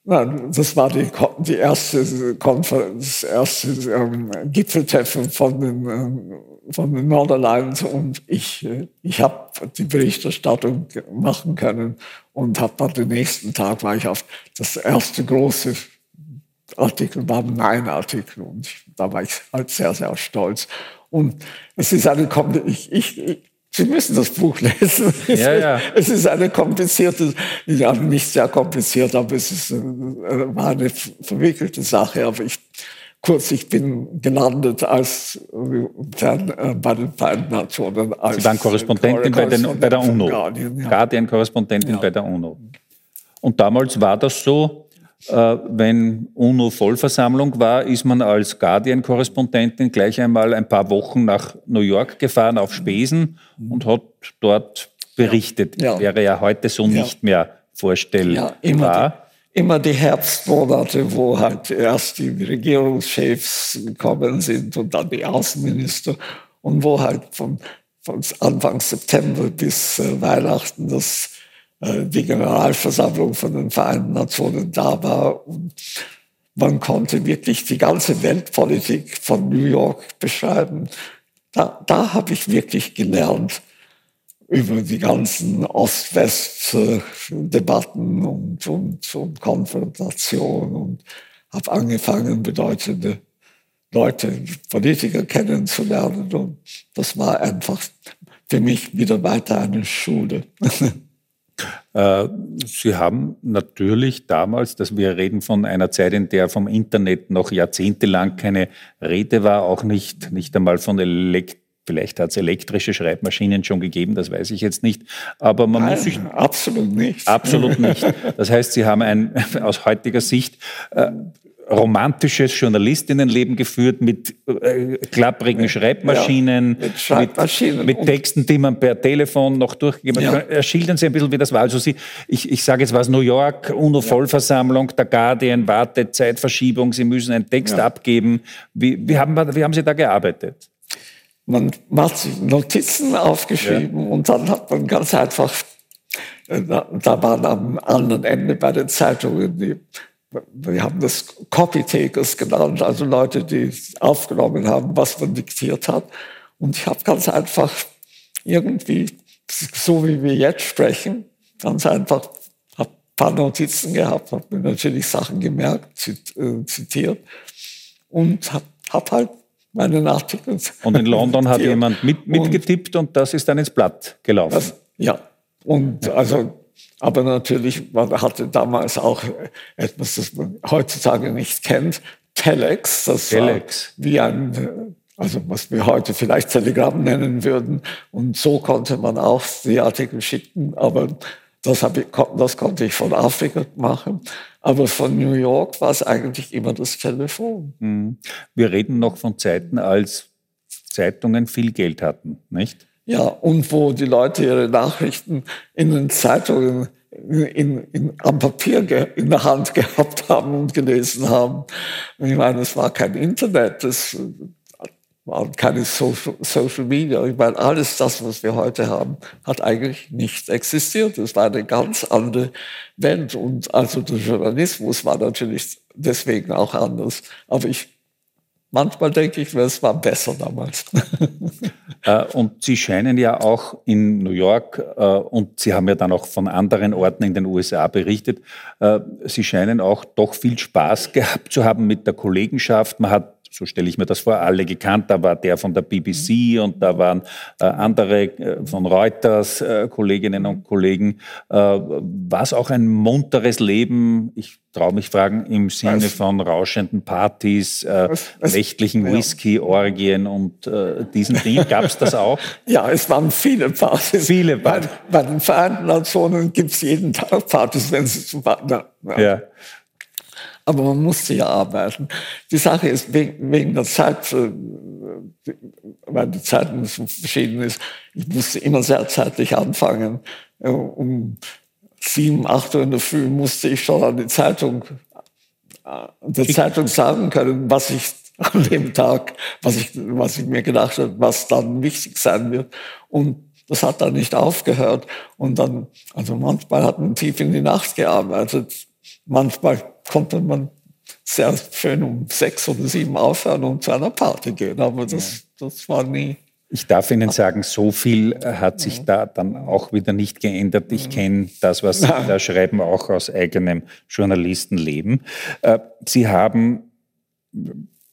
Nein, das war die, die erste Konferenz, das erste ähm, Gipfeltreffen von den, ähm, von den Norderlands und ich, äh, ich habe die Berichterstattung machen können und habe dann den nächsten Tag war ich auf das erste große Artikel war mein Artikel und ich, da war ich halt sehr, sehr stolz. Und es ist eine, ich, ich, Sie müssen das Buch lesen. (laughs) Ja, ja. Es ist eine komplizierte, ja, nicht sehr kompliziert, aber es ist, äh, war eine verwickelte Sache. Aber ich, kurz, ich bin gelandet als äh, bei den Vereinten Nationen. Als Sie waren Korrespondentin, bei, den, bei der UNO. Guardian, ja. Guardian-Korrespondentin Ja. bei der UNO. Und damals war das so, äh, wenn UNO-Vollversammlung war, ist man als Guardian-Korrespondentin gleich einmal ein paar Wochen nach New York gefahren auf Spesen und hat dort berichtet. Ja. Wäre ja heute so Ja. nicht mehr vorstellbar. Ja, immer die, immer die Herbstmonate, wo halt erst die Regierungschefs gekommen sind und dann die Außenminister und wo halt von, von Anfang September bis äh, Weihnachten das, äh, die Generalversammlung von den Vereinten Nationen da war. Und man konnte wirklich die ganze Weltpolitik von New York beschreiben. Da, da habe ich wirklich gelernt, über die ganzen Ost-West-Debatten und, und, und Konfrontation und habe angefangen, bedeutende Leute, Politiker kennenzulernen. Und das war einfach für mich wieder weiter eine Schule. (laughs) Äh, Sie haben natürlich damals, dass wir reden von einer Zeit, in der vom Internet noch jahrzehntelang keine Rede war, auch nicht, nicht einmal von Elekt Vielleicht hat es elektrische Schreibmaschinen schon gegeben, das weiß ich jetzt nicht. Aber man muss sich Nein, absolut nicht. Absolut nicht. Das heißt, Sie haben ein (laughs) aus heutiger Sicht äh, romantisches Journalistinnenleben geführt mit äh, klapprigen Schreibmaschinen, mit Schreibmaschinen mit, mit Texten, die man per Telefon noch durchgegeben Ja. hat. Äh, Schildern Sie ein bisschen, wie das war. Also Sie, ich, ich sage jetzt was, New York, UNO-Vollversammlung, der Guardian, Wartezeit, Verschiebung, Sie müssen einen Text Ja. abgeben. Wie, wie, haben, wie haben Sie da gearbeitet? Man hat sich Notizen aufgeschrieben und dann hat man ganz einfach, äh, da, da waren am anderen Ende bei den Zeitungen die, wir haben das Copy-Takers genannt, also Leute, die aufgenommen haben, was man diktiert hat. Und ich habe ganz einfach irgendwie, so wie wir jetzt sprechen, ganz einfach ein paar Notizen gehabt, habe mir natürlich Sachen gemerkt, zit, äh, zitiert und habe hab halt meinen Artikel. Und in London hat jemand mit, Und- mitgetippt und das ist dann ins Blatt gelaufen. das, ja, und also, aber natürlich, man hatte damals auch etwas, das man heutzutage nicht kennt, Telex. Das Telex. war wie ein, also was wir heute vielleicht Telegramm nennen würden. Und so konnte man auch die Artikel schicken, aber das, ich, das konnte ich von Afrika machen. Aber von New York war es eigentlich immer das Telefon. Mhm. Wir reden noch von Zeiten, als Zeitungen viel Geld hatten, nicht? Ja, und wo die Leute ihre Nachrichten in den Zeitungen in, in, am Papier in der Hand gehabt haben und gelesen haben. Ich meine, es war kein Internet, es waren keine Social, Social Media. Ich meine, alles das, was wir heute haben, hat eigentlich nicht existiert. Es war eine ganz andere Welt. Und also der Journalismus war natürlich deswegen auch anders. Aber ich, manchmal denke ich, es war besser damals. (laughs) Äh, Und Sie scheinen ja auch in New York äh, und Sie haben ja dann auch von anderen Orten in den USA berichtet, äh, Sie scheinen auch doch viel Spaß gehabt zu haben mit der Kollegenschaft. Man hat so stelle ich mir das vor, alle gekannt. Da war der von der BBC und da waren äh, andere äh, von Reuters, äh, Kolleginnen und Kollegen. Äh, war es auch ein munteres Leben? Ich traue mich fragen, im Sinne Es- von rauschenden Partys, äh, nächtlichen ja. Whisky, Orgien und äh, diesen Dingen. Gab es das auch? (laughs) Ja, es waren viele Partys. Viele bei, Partys. bei den Vereinten Nationen gibt es jeden Tag Partys, wenn sie zu warten. Ja. Aber man musste ja arbeiten. Die Sache ist, wegen, wegen der Zeit, äh, weil die Zeiten so verschieden ist, ich musste immer sehr zeitlich anfangen. Äh, Um sieben, acht Uhr in der Früh musste ich schon an die Zeitung, äh, der Zeitung sagen können, was ich (laughs) an dem Tag, was ich, was ich mir gedacht habe, was dann wichtig sein wird. Und das hat dann nicht aufgehört. Und dann, also manchmal hat man tief in die Nacht gearbeitet. Manchmal konnte man sehr schön um sechs oder sieben aufhören und zu einer Party gehen. Aber das, das war nie. Ich darf Ihnen sagen, so viel äh, hat sich da dann auch wieder nicht geändert. Ich kenne das, was Sie da schreiben, auch aus eigenem Journalistenleben. Äh, Sie haben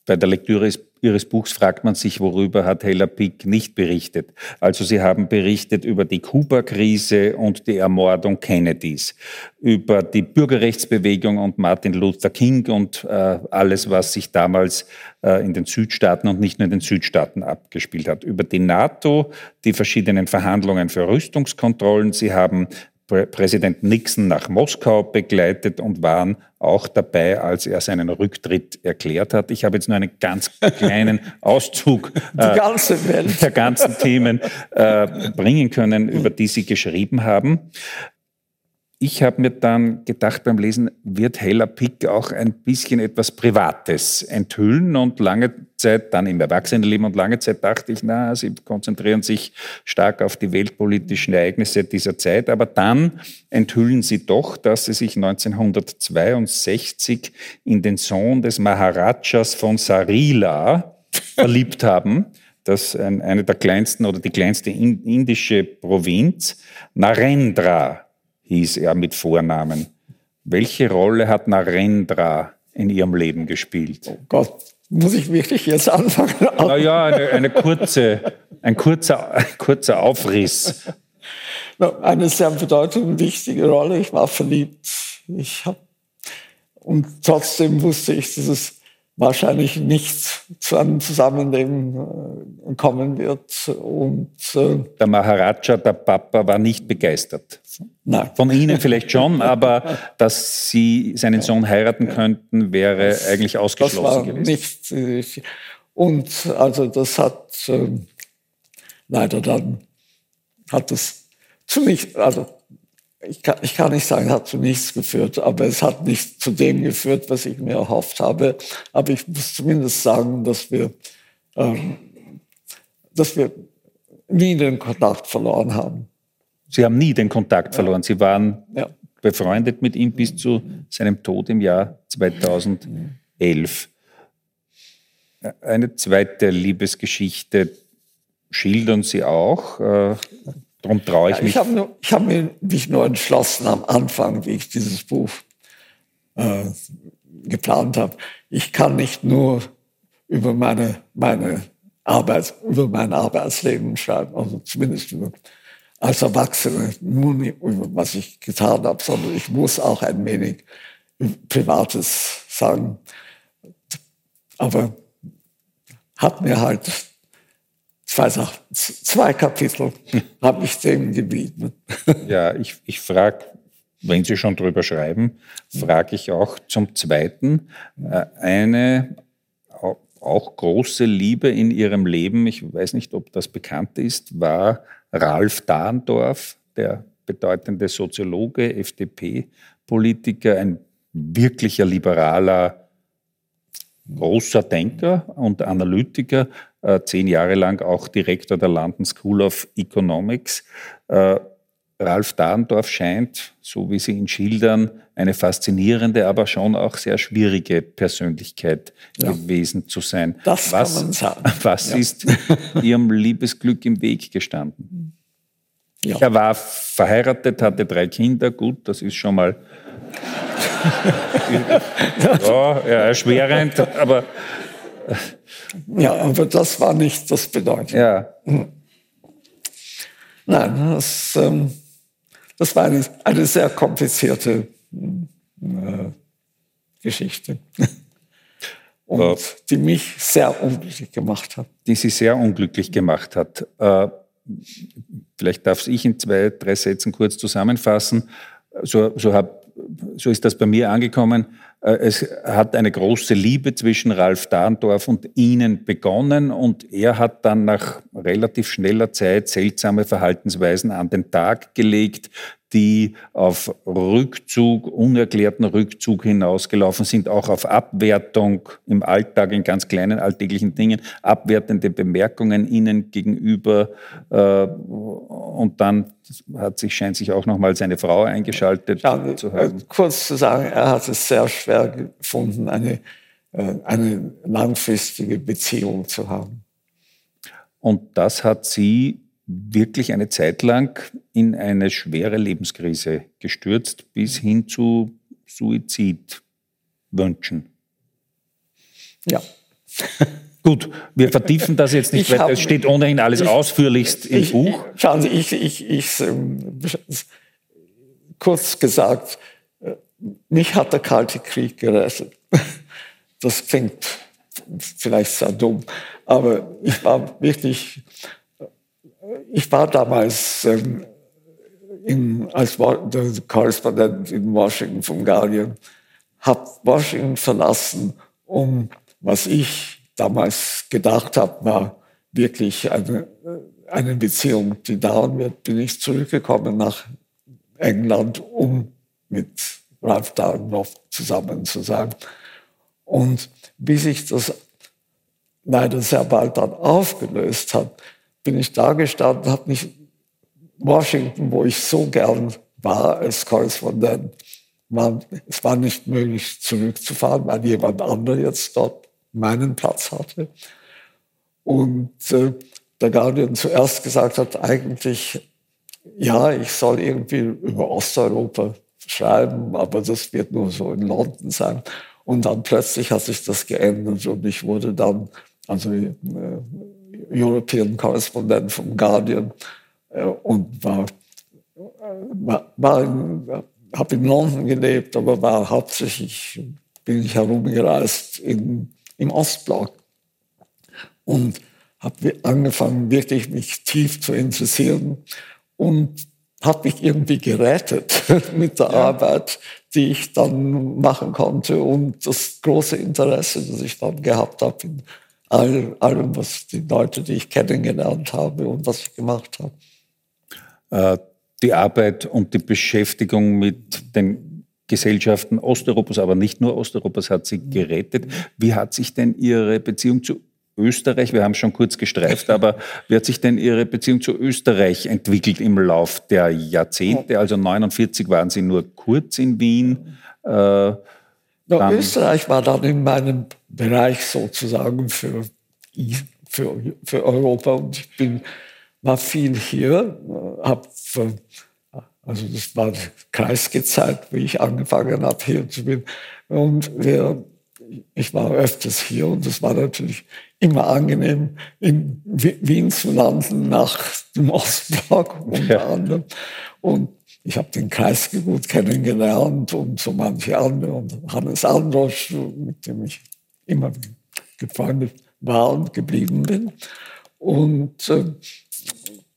bei der Lektüre Ihres Buchs fragt man sich, worüber hat Hella Pick nicht berichtet. Also Sie haben berichtet über die Kuba-Krise und die Ermordung Kennedys, über die Bürgerrechtsbewegung und Martin Luther King und äh, alles, was sich damals äh, in den Südstaaten und nicht nur in den Südstaaten abgespielt hat, über die NATO, die verschiedenen Verhandlungen für Rüstungskontrollen. Sie haben Präsident Nixon nach Moskau begleitet und waren auch dabei, als er seinen Rücktritt erklärt hat. Ich habe jetzt nur einen ganz kleinen (laughs) Auszug äh, ganze der ganzen Themen äh, bringen können, über die Sie geschrieben haben ich habe mir dann gedacht beim Lesen, wird Hella Pick auch ein bisschen etwas Privates enthüllen? Und lange Zeit, dann im Erwachsenenleben und lange Zeit dachte ich, na, sie konzentrieren sich stark auf die weltpolitischen Ereignisse dieser Zeit, aber dann enthüllen sie doch, dass sie sich 1962 in den Sohn des Maharajas von Sarila (laughs) verliebt haben. Das eine der kleinsten oder die kleinste indische Provinz, Narendra hieß er mit Vornamen. Welche Rolle hat Narendra in Ihrem Leben gespielt? Oh Gott, muss ich wirklich jetzt anfangen? Naja, eine, eine kurze, ein, kurzer, ein kurzer Aufriss. Eine sehr bedeutende, wichtige Rolle. Ich war verliebt. Ich hab, und trotzdem wusste ich, dass es wahrscheinlich nicht zu einem Zusammenleben äh, kommen wird. Und, äh, der Maharaja, der Papa, war nicht begeistert. Nein. Von Ihnen vielleicht schon, (laughs) aber dass Sie seinen Sohn heiraten könnten, wäre das, eigentlich ausgeschlossen das war gewesen. Nicht, und also das hat äh, leider dann hat das zu nicht, also ich kann, ich kann nicht sagen, hat zu nichts geführt, aber es hat nicht zu dem geführt, was ich mir erhofft habe. Aber ich muss zumindest sagen, dass wir, ähm, dass wir nie den Kontakt verloren haben. Sie haben nie den Kontakt verloren. Sie waren ja. befreundet mit ihm bis zu seinem Tod im Jahr 2011. Eine zweite Liebesgeschichte schildern Sie auch. Äh, Darum traue ich ja, mich. Ich habe hab mich nur entschlossen am Anfang, wie ich dieses Buch äh, geplant habe. Ich kann nicht nur über meine, meine Arbeit, über mein Arbeitsleben schreiben, also zumindest über, als Erwachsene, nur nicht über was ich getan habe, sondern ich muss auch ein wenig Privates sagen. Aber hat mir halt zwei, zwei Kapitel habe ich dem gewidmet. Ja, ich, ich frage, wenn Sie schon drüber schreiben, frage ich auch zum Zweiten. Äh, eine auch große Liebe in Ihrem Leben, ich weiß nicht, ob das bekannt ist, war Ralf Dahndorf, der bedeutende Soziologe, FDP-Politiker, ein wirklicher liberaler, großer Denker und Analytiker, zehn Jahre lang auch Direktor der London School of Economics. Äh, Ralf Dahrendorf scheint, so wie Sie ihn schildern, eine faszinierende, aber schon auch sehr schwierige Persönlichkeit ja. gewesen zu sein. Das was, kann man sagen. (laughs) Was ja. ist Ihrem Liebesglück im Weg gestanden? Ja. Er war verheiratet, hatte drei Kinder, gut, das ist schon mal (laughs) ja, erschwerend, aber ja, aber das war nicht das Bedeutende. Ja. Nein, das, ähm, das war eine, eine sehr komplizierte äh, Geschichte. Und äh, die mich sehr unglücklich gemacht hat. Die sie sehr unglücklich gemacht hat. Äh, vielleicht darf ich in zwei, drei Sätzen kurz zusammenfassen. So, so, hab, so ist das bei mir angekommen. Äh, es hat eine große Liebe zwischen Ralf Dahndorf und Ihnen begonnen und er hat dann nach relativ schneller Zeit seltsame Verhaltensweisen an den Tag gelegt, die auf Rückzug, unerklärten Rückzug hinausgelaufen sind, auch auf Abwertung im Alltag, in ganz kleinen alltäglichen Dingen, abwertende Bemerkungen ihnen gegenüber. Äh, und dann hat sich, scheint sich auch nochmal seine Frau eingeschaltet ja, zu haben. Äh, kurz zu sagen, er hat es sehr schwer gefunden, eine, äh, eine langfristige Beziehung zu haben. Und das hat sie wirklich eine Zeit lang in eine schwere Lebenskrise gestürzt, bis hin zu Suizidwünschen. Ja. (laughs) Gut, wir vertiefen das jetzt nicht, weil es steht ohnehin alles ich, ausführlichst im ich, Buch. Schauen Sie, ich, ich, ich, ähm, kurz gesagt, äh, mich hat der Kalte Krieg gerettet. (laughs) Das klingt vielleicht sehr dumm, aber ich war wirklich, ich war damals ähm, in, als Korrespondent in Washington vom Guardian, habe Washington verlassen, um, was ich damals gedacht habe, war wirklich eine, eine Beziehung, die dauern wird, bin ich zurückgekommen nach England, um mit Ralph Darnoff zusammen zu sein. Und wie sich das leider sehr bald dann aufgelöst hat, bin ich da gestanden, habe mich Washington, wo ich so gern war als Korrespondent, war, es war nicht möglich zurückzufahren, weil jemand anderer jetzt dort meinen Platz hatte. Und äh, der Guardian zuerst gesagt hat, eigentlich, ja, ich soll irgendwie über Osteuropa schreiben, aber das wird nur so in London sein. Und dann plötzlich hat sich das geändert und ich wurde dann also äh, European Correspondent vom Guardian äh, und war, war, war habe in London gelebt, aber war hauptsächlich bin ich herumgereist in, im Ostblock und habe angefangen, wirklich mich tief zu interessieren und habe mich irgendwie gerettet (laughs) mit der ja. Arbeit, die ich dann machen konnte und das große Interesse, das ich dann gehabt habe in all, allem, was die Leute, die ich kennengelernt habe und was ich gemacht habe. Äh, die Arbeit und die Beschäftigung mit den Gesellschaften Osteuropas, aber nicht nur Osteuropas, hat sie gerettet. Wie hat sich denn Ihre Beziehung zu Österreich, wir haben schon kurz gestreift, (laughs) aber wie hat sich denn Ihre Beziehung zu Österreich entwickelt im Lauf der Jahrzehnte? Also 49 waren Sie nur kurz in Wien. Äh, ja, Österreich war dann in meinem Bereich sozusagen für, für, für Europa und ich bin war viel hier, habe also das war Kreisgezeit, wie ich angefangen habe hier zu bin. Und wir, ich war öfters hier und es war natürlich immer angenehm, in Wien zu landen, nach dem Ostblock unter ja. anderem. Und ich habe den Kreis gut kennengelernt und so manche andere und Hannes Androsch, mit dem ich immer gefreundet war und geblieben bin. Und äh,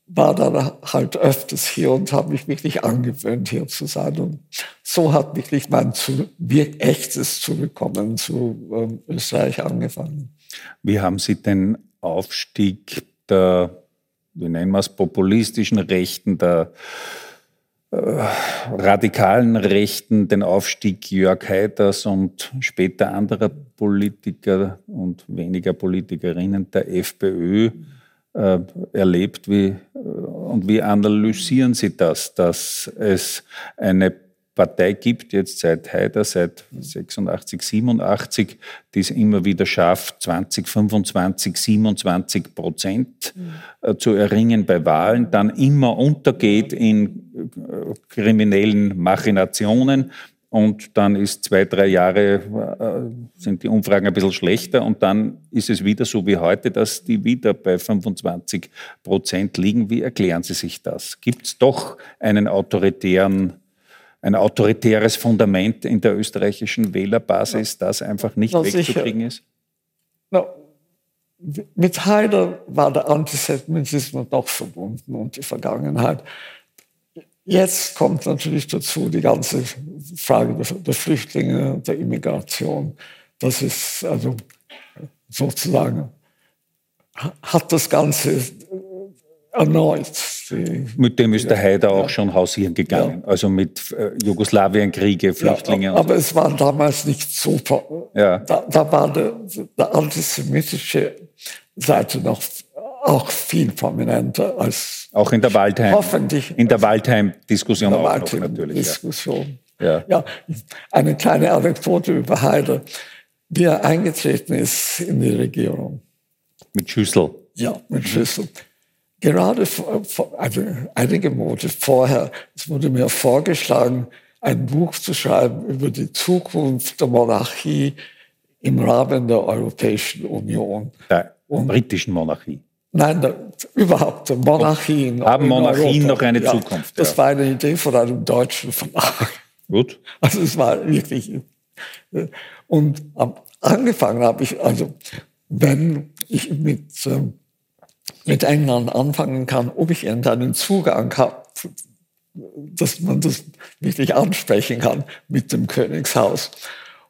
war dann halt öfters hier und habe mich wirklich angewöhnt, hier zu sein. Und so hat wirklich mein zu, echtes Zurückkommen zu ähm, Österreich angefangen. Wie haben Sie den Aufstieg der, wie nennen wir es, populistischen Rechten, der äh, radikalen Rechten, den Aufstieg Jörg Haiders und später anderer Politiker und weniger Politikerinnen der FPÖ äh, erlebt? Wie, äh, und wie analysieren Sie das, dass es eine Partei gibt, jetzt seit Haider, seit 86, 87, die es immer wieder schafft, 20, 25, 27 Prozent mhm. zu erringen bei Wahlen, dann immer untergeht in kriminellen Machinationen und dann ist zwei, drei Jahre, äh, sind die Umfragen ein bisschen schlechter und dann ist es wieder so wie heute, dass die wieder bei 25 Prozent liegen. Wie erklären Sie sich das? Gibt es doch einen autoritären, ein autoritäres Fundament in der österreichischen Wählerbasis, das einfach nicht Na, wegzukriegen sicher. ist? Na, mit Haider war der Antisemitismus noch verbunden und die Vergangenheit. Jetzt kommt natürlich dazu die ganze Frage der Flüchtlinge und der Immigration. Das ist also sozusagen, hat das Ganze. Mit dem ist der Haider auch schon hausieren gegangen. Also mit äh, Jugoslawienkriege, Flüchtlinge. Aber so. es war damals nicht so. Ja. Da, da war der, der antisemitische Seite noch auch viel prominenter als auch in der Waldheim. Hoffentlich. In der Waldheim-Diskussion auch Waldheim noch natürlich. Diskussion. Ja. ja. eine kleine Anekdote über Haider. Wie er eingetreten ist in die Regierung. Mit Schüssel. Ja, mit Schüssel. Gerade vor, also einige Monate vorher, es wurde mir vorgeschlagen, ein Buch zu schreiben über die Zukunft der Monarchie im Rahmen der Europäischen Union. Der und, britischen Monarchie. Nein, der, überhaupt der Monarchie. In, Haben in Monarchien Europa. noch eine ja, Zukunft? Das war eine Idee von einem deutschen Verlag. Gut. (laughs) Also es war wirklich. Äh, und angefangen habe ich, also wenn ich mit, ähm, mit England anfangen kann, ob ich irgendeinen Zugang habe, dass man das wirklich ansprechen kann mit dem Königshaus.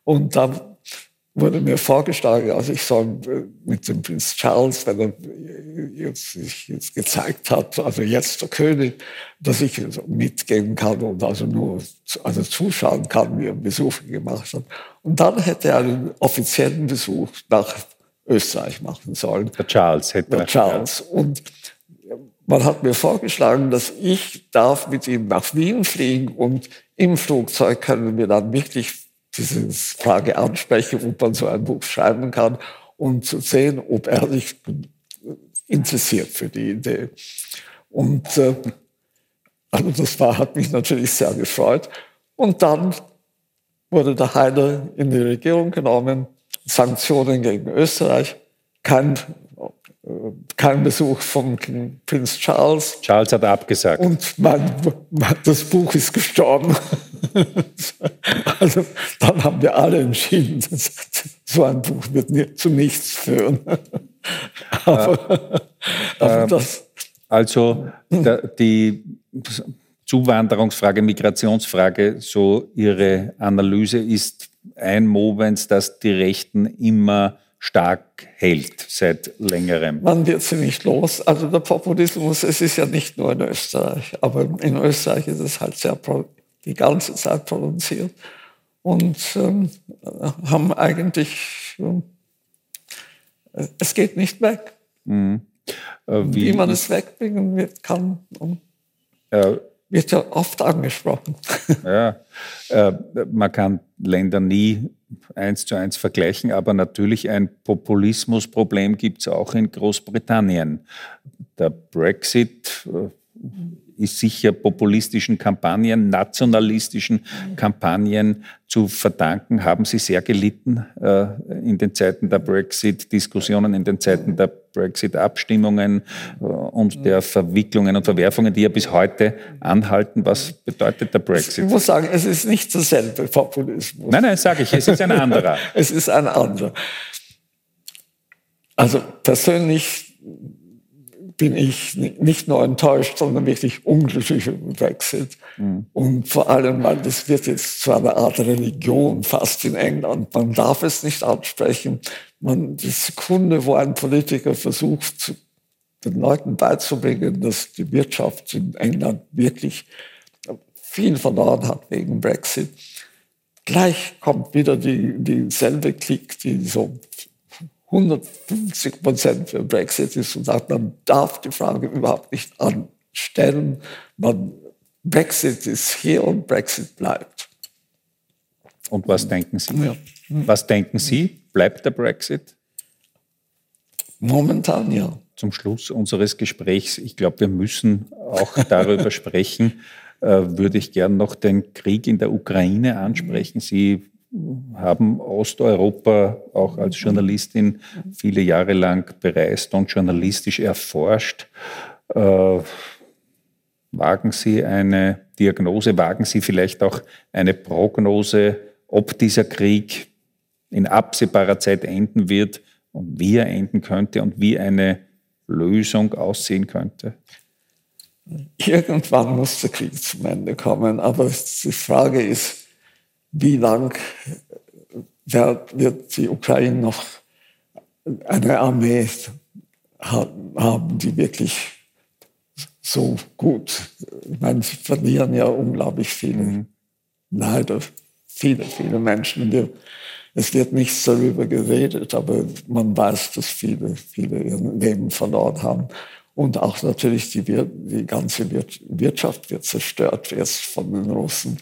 Und dann wurde mir vorgeschlagen, also ich soll äh, mit dem Prinz Charles, wenn er jetzt, sich jetzt gezeigt hat, also jetzt der König, dass ich mitgehen kann und also nur also zuschauen kann, wie er Besuche gemacht hat. Und dann hätte er einen offiziellen Besuch nach Österreich machen sollen. Der Charles hätte Der Charles. Und man hat mir vorgeschlagen, dass ich darf mit ihm nach Wien fliegen und im Flugzeug können wir dann wirklich diese Frage ansprechen, ob man so ein Buch schreiben kann und zu sehen, ob er sich interessiert für die Idee. Und äh, also das war, hat mich natürlich sehr gefreut. Und dann wurde der Heide in die Regierung genommen, Sanktionen gegen Österreich, kein kein Besuch von Prinz Charles. Charles hat abgesagt. Und mein, das Buch ist gestorben. (laughs) also dann haben wir alle entschieden, dass (laughs) so ein Buch wird nie, zu nichts führen. (laughs) aber, aber äh, das, also der, die Zuwanderungsfrage, Migrationsfrage, so Ihre Analyse ist ein Movens, dass die Rechten immer stark hält seit längerem. Man wird sie nicht los. Also der Populismus, es ist ja nicht nur in Österreich, aber in Österreich ist es halt sehr die ganze Zeit produziert und ähm, haben eigentlich, äh, es geht nicht weg. Mhm. Äh, wie, wie, man es wegbringen wird, kann. Äh, wird ja oft angesprochen. Ja, man kann Länder nie eins zu eins vergleichen, aber natürlich ein Populismusproblem gibt es auch in Großbritannien. Der Brexit äh, ist sicher populistischen Kampagnen, nationalistischen Kampagnen zu verdanken. Haben Sie sehr gelitten äh, in den Zeiten der Brexit-Diskussionen, in den Zeiten der Brexit-Abstimmungen äh, und der Verwicklungen und Verwerfungen, die ja bis heute anhalten. Was bedeutet der Brexit? Ich muss sagen, es ist nicht dasselbe Populismus. Nein, nein, sage ich, es ist ein anderer. (laughs) es ist ein anderer. Also persönlich bin ich nicht nur enttäuscht, sondern wirklich unglücklich über Brexit. Mhm. Und vor allem, weil das wird jetzt zu einer Art Religion fast in England. Man darf es nicht ansprechen. Man, die Sekunde, wo ein Politiker versucht, den Leuten beizubringen, dass die Wirtschaft in England wirklich viel verloren hat wegen Brexit, gleich kommt wieder die, dieselbe Klick, die so 150 Prozent für Brexit ist und sagt, man darf die Frage überhaupt nicht anstellen. Man, Brexit ist hier und Brexit bleibt. Und was denken Sie? Ja. Was denken Sie? Bleibt der Brexit? Momentan ja. Zum Schluss unseres Gesprächs, ich glaube, wir müssen auch darüber (laughs) sprechen, äh, würde ich gern noch den Krieg in der Ukraine ansprechen. Sie haben Osteuropa auch als Journalistin viele Jahre lang bereist und journalistisch erforscht. Äh, wagen Sie eine Diagnose, wagen Sie vielleicht auch eine Prognose, ob dieser Krieg in absehbarer Zeit enden wird und wie er enden könnte und wie eine Lösung aussehen könnte? Irgendwann muss der Krieg zum Ende kommen, aber die Frage ist, wie lang wird die Ukraine noch eine Armee haben, die wirklich so gut, ich meine, sie verlieren ja unglaublich viele, mhm. leider viele, viele Menschen. Wir, es wird nichts darüber geredet, aber man weiß, dass viele, viele ihr Leben verloren haben. Und auch natürlich die, die ganze Wirtschaft wird zerstört jetzt von den Russen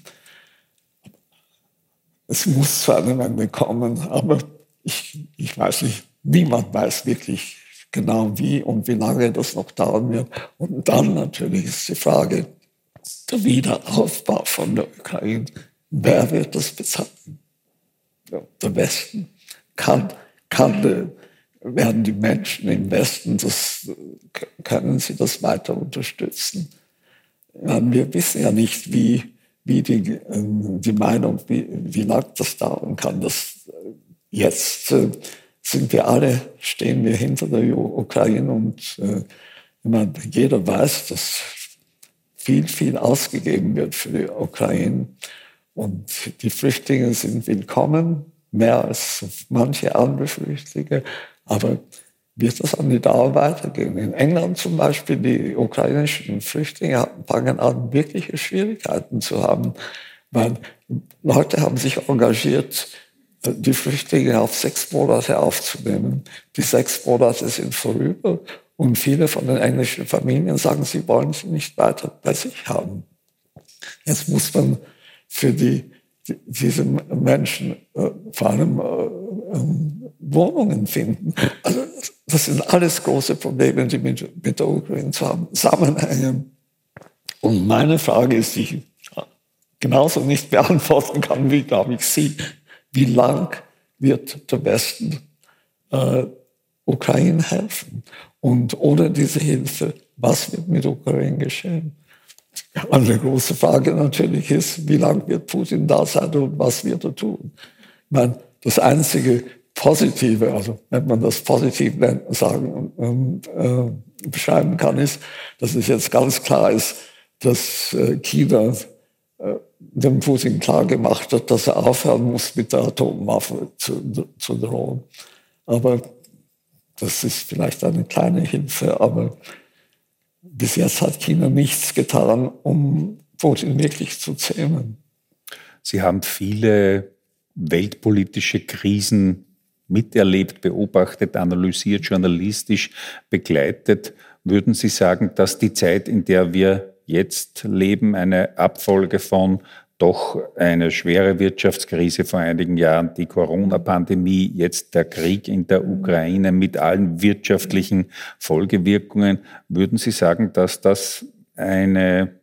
es muss zu einem Ende kommen, aber ich, ich weiß nicht, niemand weiß wirklich genau wie und wie lange das noch dauern wird. Und dann natürlich ist die Frage, der Wiederaufbau von der Ukraine, wer wird das bezahlen? Ja, der Westen. kann, kann, werden die Menschen im Westen, das, können sie das weiter unterstützen. Wir wissen ja nicht, wie, wie die, ähm, die Meinung, wie, wie lang das dauern kann. Das, jetzt äh, sind wir alle, stehen wir hinter der Ukraine und äh, meine, jeder weiß, dass viel, viel ausgegeben wird für die Ukraine. Und die Flüchtlinge sind willkommen, mehr als manche andere Flüchtlinge. Aber wird das an die Dauer weitergehen? In England zum Beispiel, die ukrainischen Flüchtlinge fangen an, wirkliche Schwierigkeiten zu haben, weil Leute haben sich engagiert, die Flüchtlinge auf sechs Monate aufzunehmen. Die sechs Monate sind vorüber und viele von den englischen Familien sagen, sie wollen sie nicht weiter bei sich haben. Jetzt muss man für die, die diese Menschen äh, vor allem äh, ähm, Wohnungen finden. Also das sind alles große Probleme, die mit, mit der Ukraine zusammenhängen. Und meine Frage ist, die ich genauso nicht beantworten kann, wie, glaube ich, Sie. Wie lang wird der Westen äh, Ukraine helfen? Und ohne diese Hilfe, was wird mit Ukraine geschehen? Eine große Frage natürlich ist, wie lange wird Putin da sein und was wird er tun? Ich meine, das einzige Positive, also wenn man das positiv sagen und äh, beschreiben kann, ist, dass es jetzt ganz klar ist, dass äh, China äh, dem Putin klar gemacht hat, dass er aufhören muss, mit der Atomwaffe zu, zu drohen. Aber das ist vielleicht eine kleine Hilfe, aber bis jetzt hat China nichts getan, um Putin wirklich zu zähmen. Sie haben viele weltpolitische Krisen miterlebt, beobachtet, analysiert, journalistisch begleitet. Würden Sie sagen, dass die Zeit, in der wir jetzt leben, eine Abfolge von doch eine schwere Wirtschaftskrise vor einigen Jahren, die Corona-Pandemie, jetzt der Krieg in der Ukraine mit allen wirtschaftlichen Folgewirkungen. Würden Sie sagen, dass das eine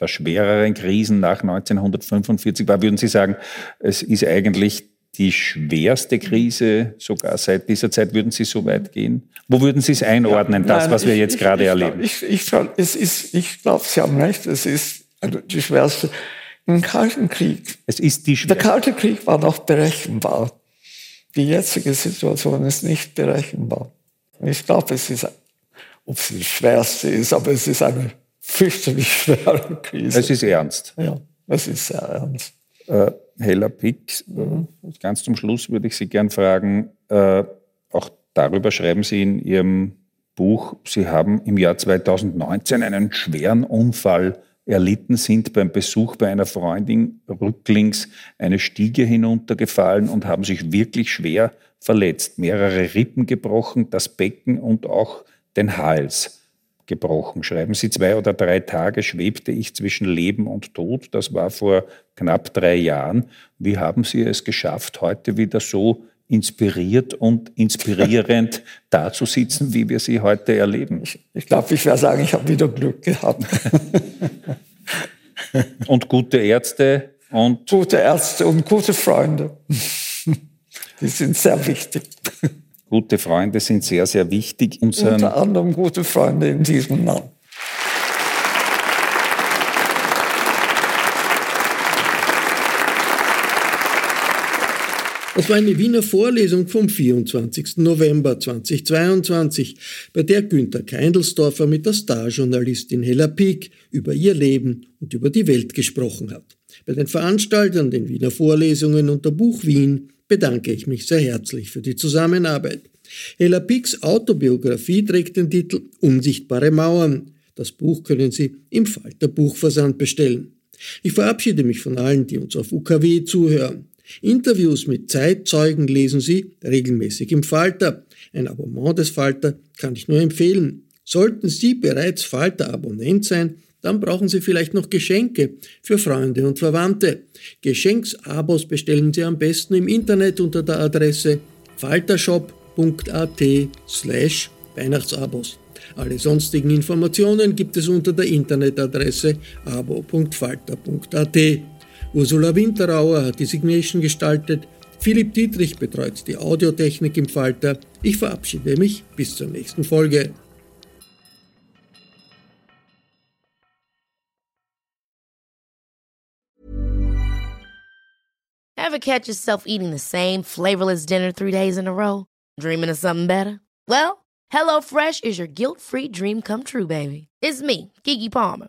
der schwereren Krisen nach 1945 war? Würden Sie sagen, es ist eigentlich die schwerste Krise sogar seit dieser Zeit? Würden Sie so weit gehen? Wo würden Sie es einordnen, ja, das, was wir jetzt ich, gerade ich, erleben? Ich, ich, ich, ich glaube, Sie haben recht, es ist also die schwerste. Im Kalten Krieg. Es ist die Der Kalte Krieg war noch berechenbar. Die jetzige Situation ist nicht berechenbar. Ich glaube, es ist, ob es die schwerste ist, aber es ist eine fürchterlich (laughs) schwere Krise. Es ist ernst. Ja, es ist sehr ernst. Äh, Hella Pick, mhm. ganz zum Schluss würde ich Sie gern fragen, äh, auch darüber schreiben Sie in Ihrem Buch, Sie haben im Jahr 2019 einen schweren Unfall erlitten sind beim Besuch bei einer Freundin rücklings eine Stiege hinuntergefallen und haben sich wirklich schwer verletzt. Mehrere Rippen gebrochen, das Becken und auch den Hals gebrochen. Schreiben Sie, zwei oder drei Tage schwebte ich zwischen Leben und Tod. Das war vor knapp drei Jahren. Wie haben Sie es geschafft, heute wieder so inspiriert und inspirierend (laughs) dazusitzen, wie wir sie heute erleben. Ich, ich glaube, ich werde sagen, ich habe wieder Glück gehabt. (laughs) und gute Ärzte und. Gute Ärzte und gute Freunde. Die sind sehr wichtig. Gute Freunde sind sehr, sehr wichtig. Unseren Unter anderem gute Freunde in diesem Land. Das war eine Wiener Vorlesung vom 24. November 2022, bei der Günter Keindelsdorfer mit der Starjournalistin Hella Pieck über ihr Leben und über die Welt gesprochen hat. Bei den Veranstaltern, den Wiener Vorlesungen und der Buch Wien bedanke ich mich sehr herzlich für die Zusammenarbeit. Hella Picks Autobiografie trägt den Titel Unsichtbare Mauern. Das Buch können Sie im Falter Buchversand bestellen. Ich verabschiede mich von allen, die uns auf UKW zuhören. Interviews mit Zeitzeugen lesen Sie regelmäßig im Falter. Ein Abonnement des Falter kann ich nur empfehlen. Sollten Sie bereits Falter-Abonnent sein, dann brauchen Sie vielleicht noch Geschenke für Freunde und Verwandte. Geschenksabos bestellen Sie am besten im Internet unter der Adresse faltershop.at slash Weihnachtsabos. Alle sonstigen Informationen gibt es unter der Internetadresse abo.falter.at. Ursula Winterauer hat die Signation gestaltet. Philipp Dietrich betreut die Audiotechnik im Falter. Ich verabschiede mich bis zur nächsten Folge. Ever catch yourself eating the same flavorless dinner three days in a row? Dreaming of something better? Well, HelloFresh is your guilt-free dream come true, baby. It's me, Kiki Palmer.